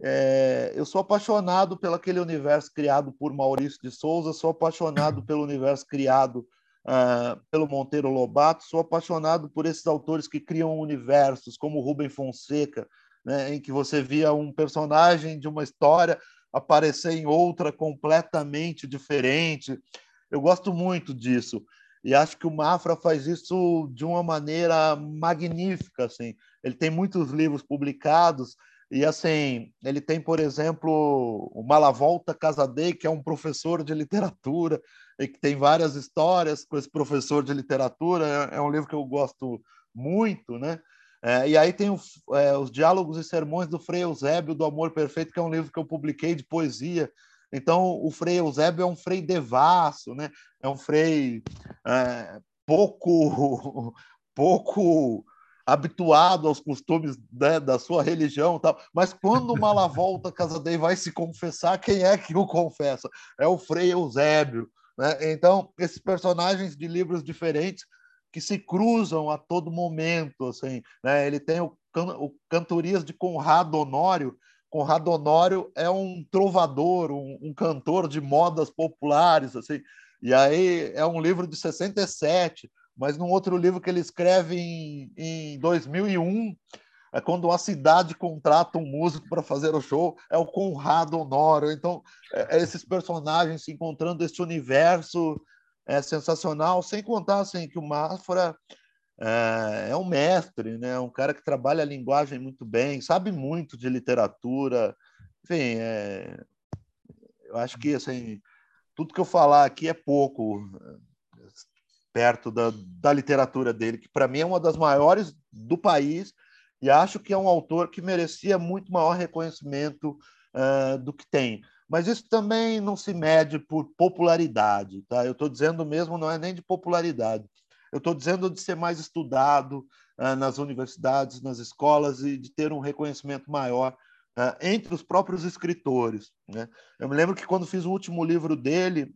S5: é, eu sou apaixonado pelo aquele universo criado por Maurício de Souza, sou apaixonado pelo universo criado uh, pelo Monteiro Lobato. Sou apaixonado por esses autores que criam universos, como Rubem Fonseca, né, em que você via um personagem de uma história aparecer em outra completamente diferente. Eu gosto muito disso. E acho que o Mafra faz isso de uma maneira magnífica. Assim. Ele tem muitos livros publicados e assim, ele tem, por exemplo, o Malavolta Casadei, que é um professor de literatura e que tem várias histórias com esse professor de literatura. É, é um livro que eu gosto muito, né? É, e aí tem o, é, os Diálogos e Sermões do Frei Eusébio do Amor Perfeito, que é um livro que eu publiquei de poesia. Então, o Frei Eusébio é um frei devasso, né? é um frei é, pouco, pouco habituado aos costumes né, da sua religião tal. Mas quando Malavolta Casadei vai se confessar, quem é que o confessa? É o Frei Eusébio. Né? Então, esses personagens de livros diferentes que se cruzam a todo momento. Assim, né? Ele tem o, o Cantorias de Conrado Honório. Conrado Honório é um trovador, um, um cantor de modas populares. Assim, e aí é um livro de 67, mas num outro livro que ele escreve em, em 2001, é quando uma cidade contrata um músico para fazer o show, é o Conrado Honório. Então, é, é esses personagens se encontrando esse universo é sensacional, sem contar assim, que o Mafra é, é um mestre, né? um cara que trabalha a linguagem muito bem, sabe muito de literatura. Enfim, é, eu acho que assim, tudo que eu falar aqui é pouco perto da, da literatura dele, que para mim é uma das maiores do país e acho que é um autor que merecia muito maior reconhecimento uh, do que tem. Mas isso também não se mede por popularidade, tá? Eu estou dizendo mesmo, não é nem de popularidade. Eu estou dizendo de ser mais estudado uh, nas universidades, nas escolas e de ter um reconhecimento maior uh, entre os próprios escritores. Né? Eu me lembro que quando fiz o último livro dele,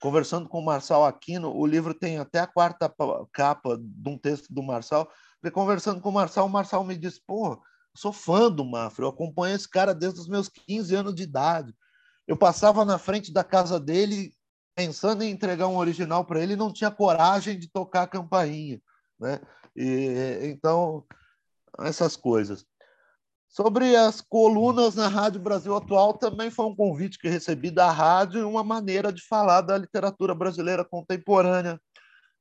S5: conversando com o Marçal Aquino, o livro tem até a quarta capa de um texto do Marçal. Conversando com o Marçal, o Marçal me disse: pô, sou fã do Mafra, eu acompanho esse cara desde os meus 15 anos de idade. Eu passava na frente da casa dele pensando em entregar um original para ele não tinha coragem de tocar a campainha, né? E, então, essas coisas. Sobre as colunas na Rádio Brasil Atual, também foi um convite que recebi da rádio e uma maneira de falar da literatura brasileira contemporânea,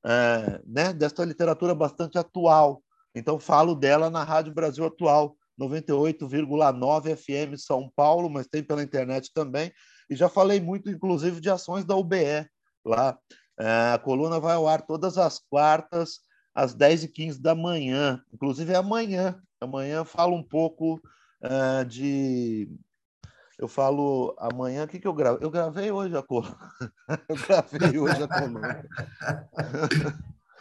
S5: é, né? desta literatura bastante atual. Então, falo dela na Rádio Brasil Atual. 98,9 FM São Paulo, mas tem pela internet também. E já falei muito, inclusive, de ações da UBE lá. É, a coluna vai ao ar todas as quartas, às 10h15 da manhã. Inclusive, é amanhã. Amanhã falo um pouco é, de. Eu falo amanhã, o que, que eu gravo? Eu gravei hoje a coluna. eu gravei hoje a coluna.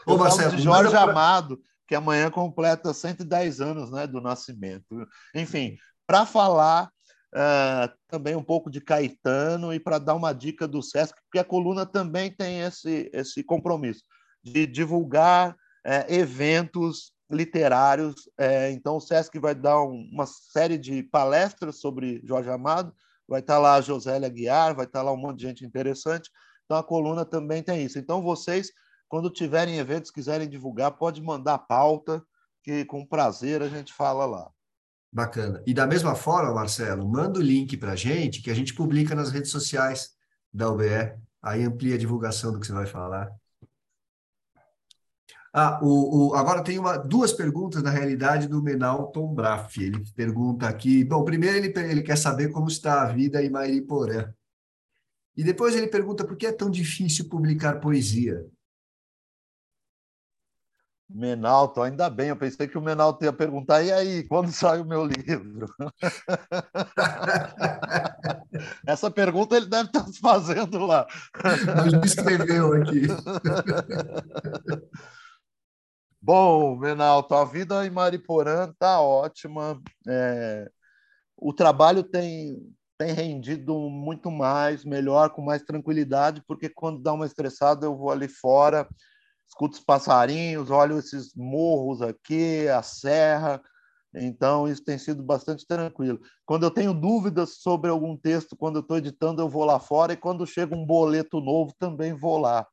S5: Ô, eu Marcelo, de Jorge pra... Amado, que amanhã completa 110 anos né, do nascimento. Enfim, para falar uh, também um pouco de Caetano e para dar uma dica do Sesc, porque a coluna também tem esse, esse compromisso de divulgar uh, eventos literários. Uh, então, o Sesc vai dar um, uma série de palestras sobre Jorge Amado, vai estar tá lá a Josélia Guiar, vai estar tá lá um monte de gente interessante. Então, a coluna também tem isso. Então, vocês quando tiverem eventos, quiserem divulgar, pode mandar pauta, que com prazer a gente fala lá.
S4: Bacana. E da mesma forma, Marcelo, manda o link para a gente, que a gente publica nas redes sociais da UBE. Aí amplia a divulgação do que você vai falar. Ah, o, o, agora tem uma, duas perguntas, na realidade, do Menal Tom Braff. Ele pergunta aqui... Bom, primeiro ele, ele quer saber como está a vida em Mairiporã. E depois ele pergunta por que é tão difícil publicar poesia.
S5: Menalto, ainda bem, eu pensei que o Menalto ia perguntar, e aí, quando sai o meu livro? Essa pergunta ele deve estar fazendo lá.
S4: Mas me escreveu aqui.
S5: Bom, Menalto, a vida em Mariporã está ótima. É, o trabalho tem, tem rendido muito mais, melhor, com mais tranquilidade, porque quando dá uma estressada eu vou ali fora escuto os passarinhos, olho esses morros aqui, a serra. Então, isso tem sido bastante tranquilo. Quando eu tenho dúvidas sobre algum texto, quando eu estou editando, eu vou lá fora, e quando chega um boleto novo, também vou lá.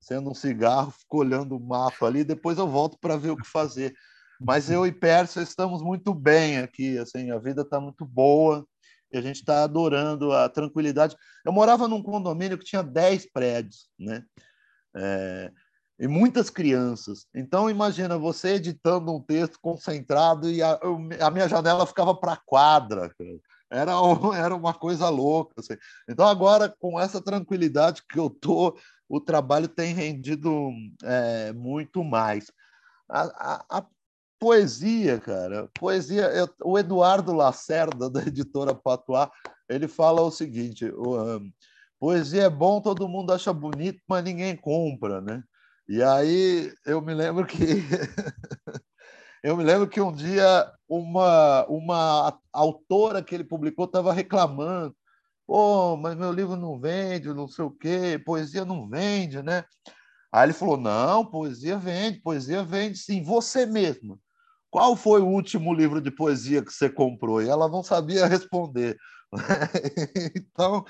S5: Sendo um cigarro, fico olhando o mapa ali, depois eu volto para ver o que fazer. Mas eu e Pérsia estamos muito bem aqui, assim, a vida está muito boa e a gente está adorando a tranquilidade. Eu morava num condomínio que tinha 10 prédios, né? É, e muitas crianças. Então, imagina você editando um texto concentrado e a, a minha janela ficava para a quadra. Era, era uma coisa louca. Assim. Então, agora, com essa tranquilidade que eu tô, o trabalho tem rendido é, muito mais. A, a, a, poesia, cara, poesia. Eu, o Eduardo Lacerda, da editora Patois, ele fala o seguinte: o, um, poesia é bom, todo mundo acha bonito, mas ninguém compra, né? E aí eu me lembro que eu me lembro que um dia uma uma autora que ele publicou estava reclamando, pô, mas meu livro não vende, não sei o quê, poesia não vende, né? Aí ele falou: não, poesia vende, poesia vende sim, você mesma. Qual foi o último livro de poesia que você comprou? E ela não sabia responder. então,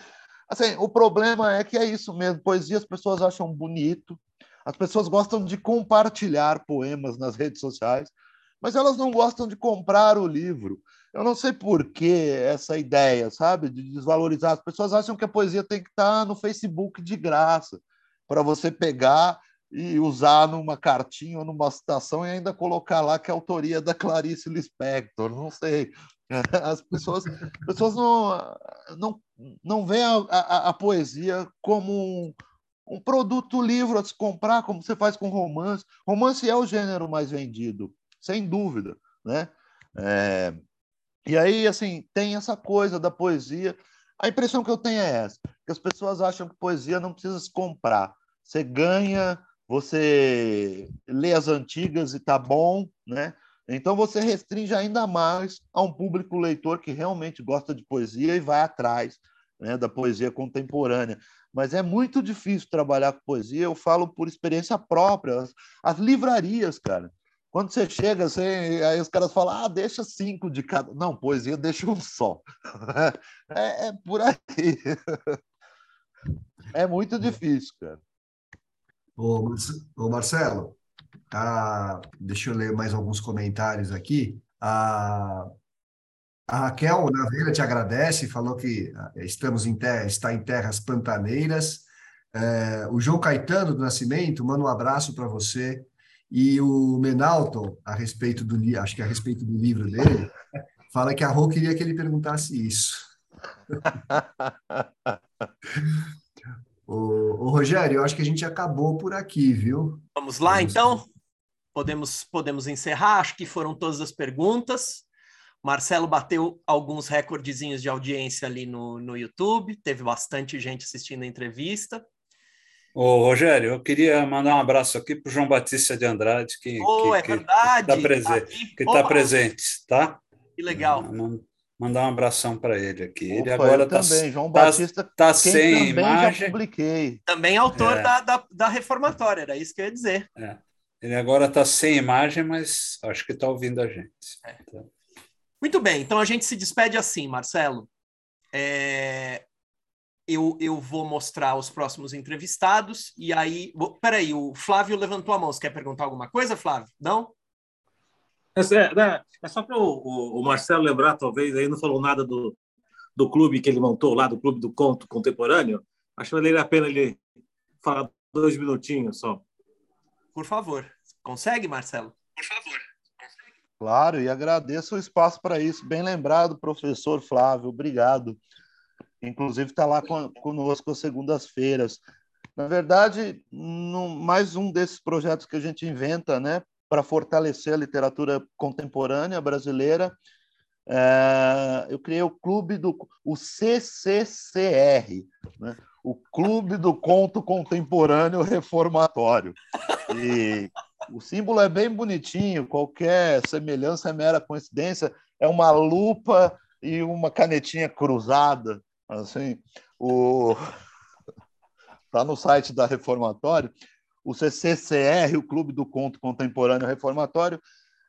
S5: assim, o problema é que é isso mesmo. Poesia as pessoas acham bonito, as pessoas gostam de compartilhar poemas nas redes sociais, mas elas não gostam de comprar o livro. Eu não sei por que essa ideia, sabe, de desvalorizar. As pessoas acham que a poesia tem que estar no Facebook de graça, para você pegar e usar numa cartinha ou numa citação e ainda colocar lá que é a autoria da Clarice Lispector. Não sei. As pessoas, as pessoas não, não, não veem a, a, a poesia como um, um produto livro a se comprar, como você faz com romance. Romance é o gênero mais vendido, sem dúvida, né? É... E aí, assim, tem essa coisa da poesia. A impressão que eu tenho é essa, que as pessoas acham que poesia não precisa se comprar. Você ganha, você lê as antigas e tá bom, né? Então você restringe ainda mais a um público leitor que realmente gosta de poesia e vai atrás né, da poesia contemporânea mas é muito difícil trabalhar com poesia. Eu falo por experiência própria. As, as livrarias, cara. Quando você chega, aí os caras falam, ah, deixa cinco de cada. Não, poesia deixa um só. É, é por aí. É muito difícil, cara.
S4: Ô, Marcelo, ah, deixa eu ler mais alguns comentários aqui. Ah, a Raquel Naveira te agradece, falou que eh, estamos em terra, está em terras pantaneiras. É, o João Caetano do Nascimento manda um abraço para você. E o Menalton, a respeito do acho que a respeito do livro dele, fala que a Rô queria que ele perguntasse isso. ô, ô, Rogério, eu acho que a gente acabou por aqui, viu?
S1: Vamos lá, Vamos... então? Podemos, podemos encerrar? Acho que foram todas as perguntas. Marcelo bateu alguns recordezinhos de audiência ali no, no YouTube, teve bastante gente assistindo a entrevista.
S3: Ô, Rogério, eu queria mandar um abraço aqui para o João Batista de Andrade, que
S1: oh,
S3: está
S1: é verdade.
S3: Tá presente, que tá presente, tá?
S1: Que legal.
S3: Mandar um abração para ele aqui.
S5: Opa,
S3: ele agora está
S5: também, João tá, Batista,
S3: tá sem imagem.
S5: Já publiquei.
S1: Também autor é. da, da, da, reformatória, era isso que eu ia dizer.
S3: É. Ele agora está sem imagem, mas acho que está ouvindo a gente. É. Então.
S1: Muito bem, então a gente se despede assim, Marcelo. É... Eu, eu vou mostrar os próximos entrevistados e aí. Peraí, o Flávio levantou a mão. Você quer perguntar alguma coisa, Flávio? Não?
S6: É, né, é só para o, o, Marcelo lembrar, talvez, aí não falou nada do, do clube que ele montou lá, do Clube do Conto Contemporâneo. Acho que valeria a pena ele falar dois minutinhos só.
S1: Por favor. Consegue, Marcelo?
S5: Por favor. Claro, e agradeço o espaço para isso. Bem lembrado, professor Flávio, obrigado. Inclusive está lá conosco às segundas-feiras. Na verdade, no, mais um desses projetos que a gente inventa, né, para fortalecer a literatura contemporânea brasileira. É, eu criei o clube do o CCCR, né? o Clube do Conto Contemporâneo Reformatório. E o símbolo é bem bonitinho, qualquer semelhança é mera coincidência. É uma lupa e uma canetinha cruzada, assim. O está no site da Reformatório, o CCCR, o Clube do Conto Contemporâneo Reformatório,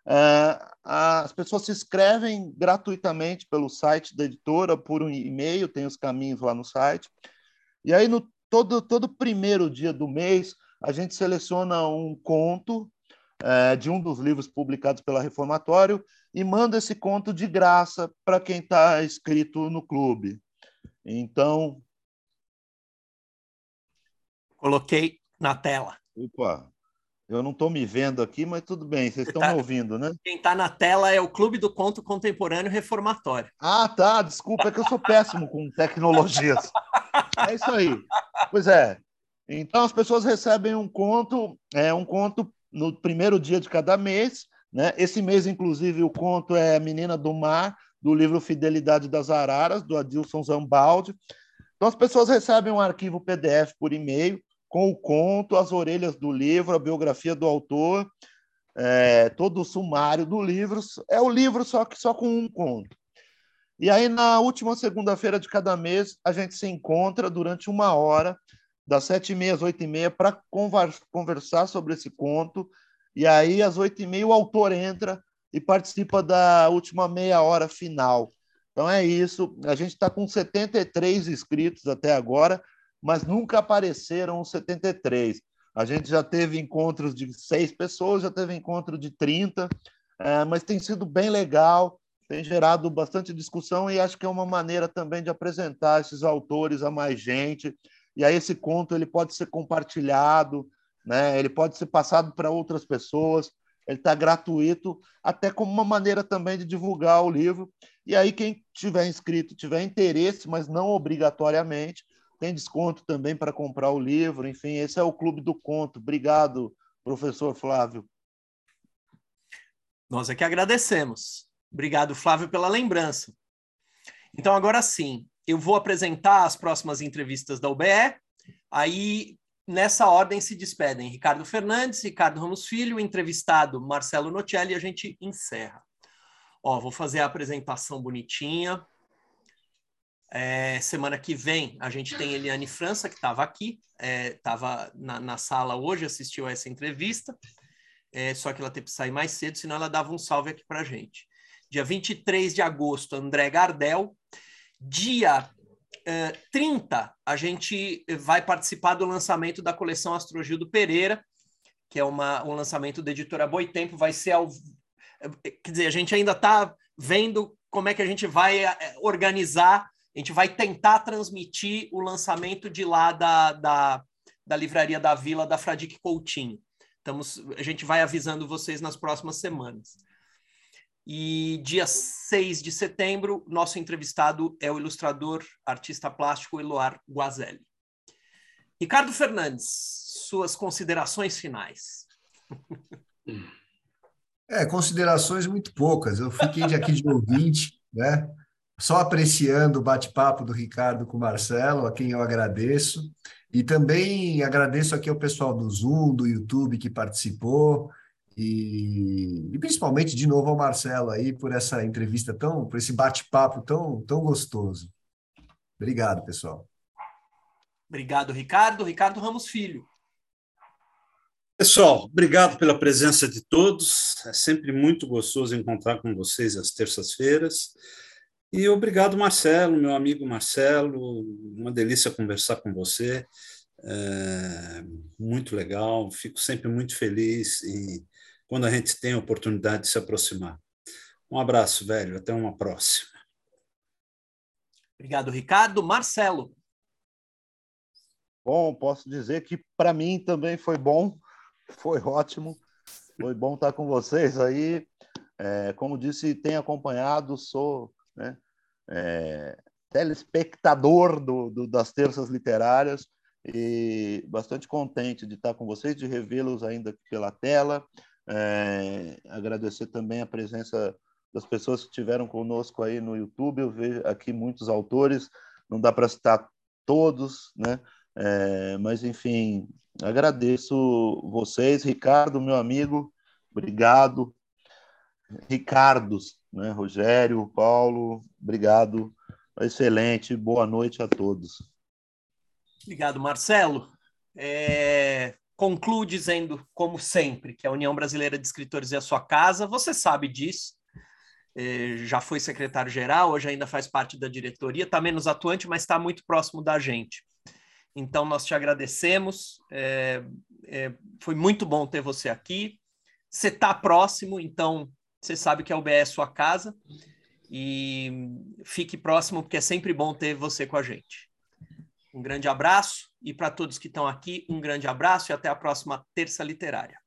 S5: é, as pessoas se inscrevem gratuitamente pelo site da editora, por um e-mail, tem os caminhos lá no site. E aí, no todo, todo primeiro dia do mês, a gente seleciona um conto é, de um dos livros publicados pela Reformatório e manda esse conto de graça para quem está inscrito no clube. Então,
S1: Coloquei na tela.
S5: Opa, eu não estou me vendo aqui, mas tudo bem, vocês estão tá... me ouvindo, né?
S1: Quem está na tela é o Clube do Conto Contemporâneo Reformatório.
S5: Ah, tá, desculpa, é que eu sou péssimo com tecnologias. É isso aí. Pois é. Então as pessoas recebem um conto, é um conto no primeiro dia de cada mês, né? Esse mês, inclusive, o conto é Menina do Mar, do livro Fidelidade das Araras, do Adilson Zambaldi. Então as pessoas recebem um arquivo PDF por e-mail com o conto, as orelhas do livro, a biografia do autor, é, todo o sumário do livro. É o livro só que só com um conto. E aí, na última segunda-feira de cada mês, a gente se encontra durante uma hora, das sete e meia às oito e meia, para conversar sobre esse conto. E aí, às oito e meia, o autor entra e participa da última meia hora final. Então é isso. A gente está com 73 inscritos até agora mas nunca apareceram os 73. A gente já teve encontros de seis pessoas, já teve encontro de 30, é, mas tem sido bem legal, tem gerado bastante discussão e acho que é uma maneira também de apresentar esses autores a mais gente. E aí esse conto ele pode ser compartilhado, né? ele pode ser passado para outras pessoas, ele está gratuito, até como uma maneira também de divulgar o livro. E aí quem tiver inscrito, tiver interesse, mas não obrigatoriamente, tem desconto também para comprar o livro. Enfim, esse é o Clube do Conto. Obrigado, professor Flávio.
S1: Nós é que agradecemos. Obrigado, Flávio, pela lembrança. Então, agora sim, eu vou apresentar as próximas entrevistas da UBE. Aí, nessa ordem, se despedem Ricardo Fernandes, Ricardo Ramos Filho, entrevistado Marcelo Nocelli, e a gente encerra. Ó, vou fazer a apresentação bonitinha. É, semana que vem a gente tem Eliane França, que estava aqui, estava é, na, na, sala hoje, assistiu a essa entrevista, é, só que ela teve que sair mais cedo, senão ela dava um salve aqui para gente. Dia 23 de agosto, André Gardel. Dia é, 30, a gente vai participar do lançamento da coleção Astrogildo Pereira, que é uma, um lançamento da editora Boitempo, vai ser ao. Quer dizer, a gente ainda está vendo como é que a gente vai é, organizar a gente vai tentar transmitir o lançamento de lá da, da, da livraria da Vila da Fradique Coutinho. Estamos, a gente vai avisando vocês nas próximas semanas. E dia 6 de setembro, nosso entrevistado é o ilustrador, artista plástico Eloar Guazelli. Ricardo Fernandes, suas considerações finais.
S4: É, considerações muito poucas. Eu fiquei de aqui de ouvinte, né? só apreciando o bate-papo do Ricardo com o Marcelo, a quem eu agradeço. E também agradeço aqui ao pessoal do Zoom, do YouTube que participou. E, e principalmente, de novo, ao Marcelo aí por essa entrevista tão, por esse bate-papo tão, tão gostoso. Obrigado, pessoal.
S1: Obrigado, Ricardo. Ricardo Ramos Filho.
S3: Pessoal, obrigado pela presença de todos. É sempre muito gostoso encontrar com vocês às terças-feiras. E obrigado, Marcelo, meu amigo Marcelo. Uma delícia conversar com você. É muito legal. Fico sempre muito feliz em quando a gente tem a oportunidade de se aproximar. Um abraço, velho. Até uma próxima.
S1: Obrigado, Ricardo. Marcelo.
S5: Bom, posso dizer que para mim também foi bom, foi ótimo, foi bom estar com vocês aí. É, como disse, tenho acompanhado, sou né, é, telespectador do, do, das terças literárias e bastante contente de estar com vocês, de revê-los ainda pela tela. É, agradecer também a presença das pessoas que estiveram conosco aí no YouTube. Eu vejo aqui muitos autores, não dá para citar todos, né? É, mas, enfim, agradeço vocês. Ricardo, meu amigo, obrigado. Ricardos, né? Rogério, Paulo, obrigado. Excelente, boa noite a todos.
S1: Obrigado, Marcelo. É, concluo dizendo, como sempre, que a União Brasileira de Escritores é a sua casa, você sabe disso. É, já foi secretário-geral, hoje ainda faz parte da diretoria, está menos atuante, mas está muito próximo da gente. Então, nós te agradecemos. É, é, foi muito bom ter você aqui. Você está próximo, então você sabe que a UBE é sua casa. E fique próximo, porque é sempre bom ter você com a gente. Um grande abraço. E para todos que estão aqui, um grande abraço e até a próxima Terça Literária.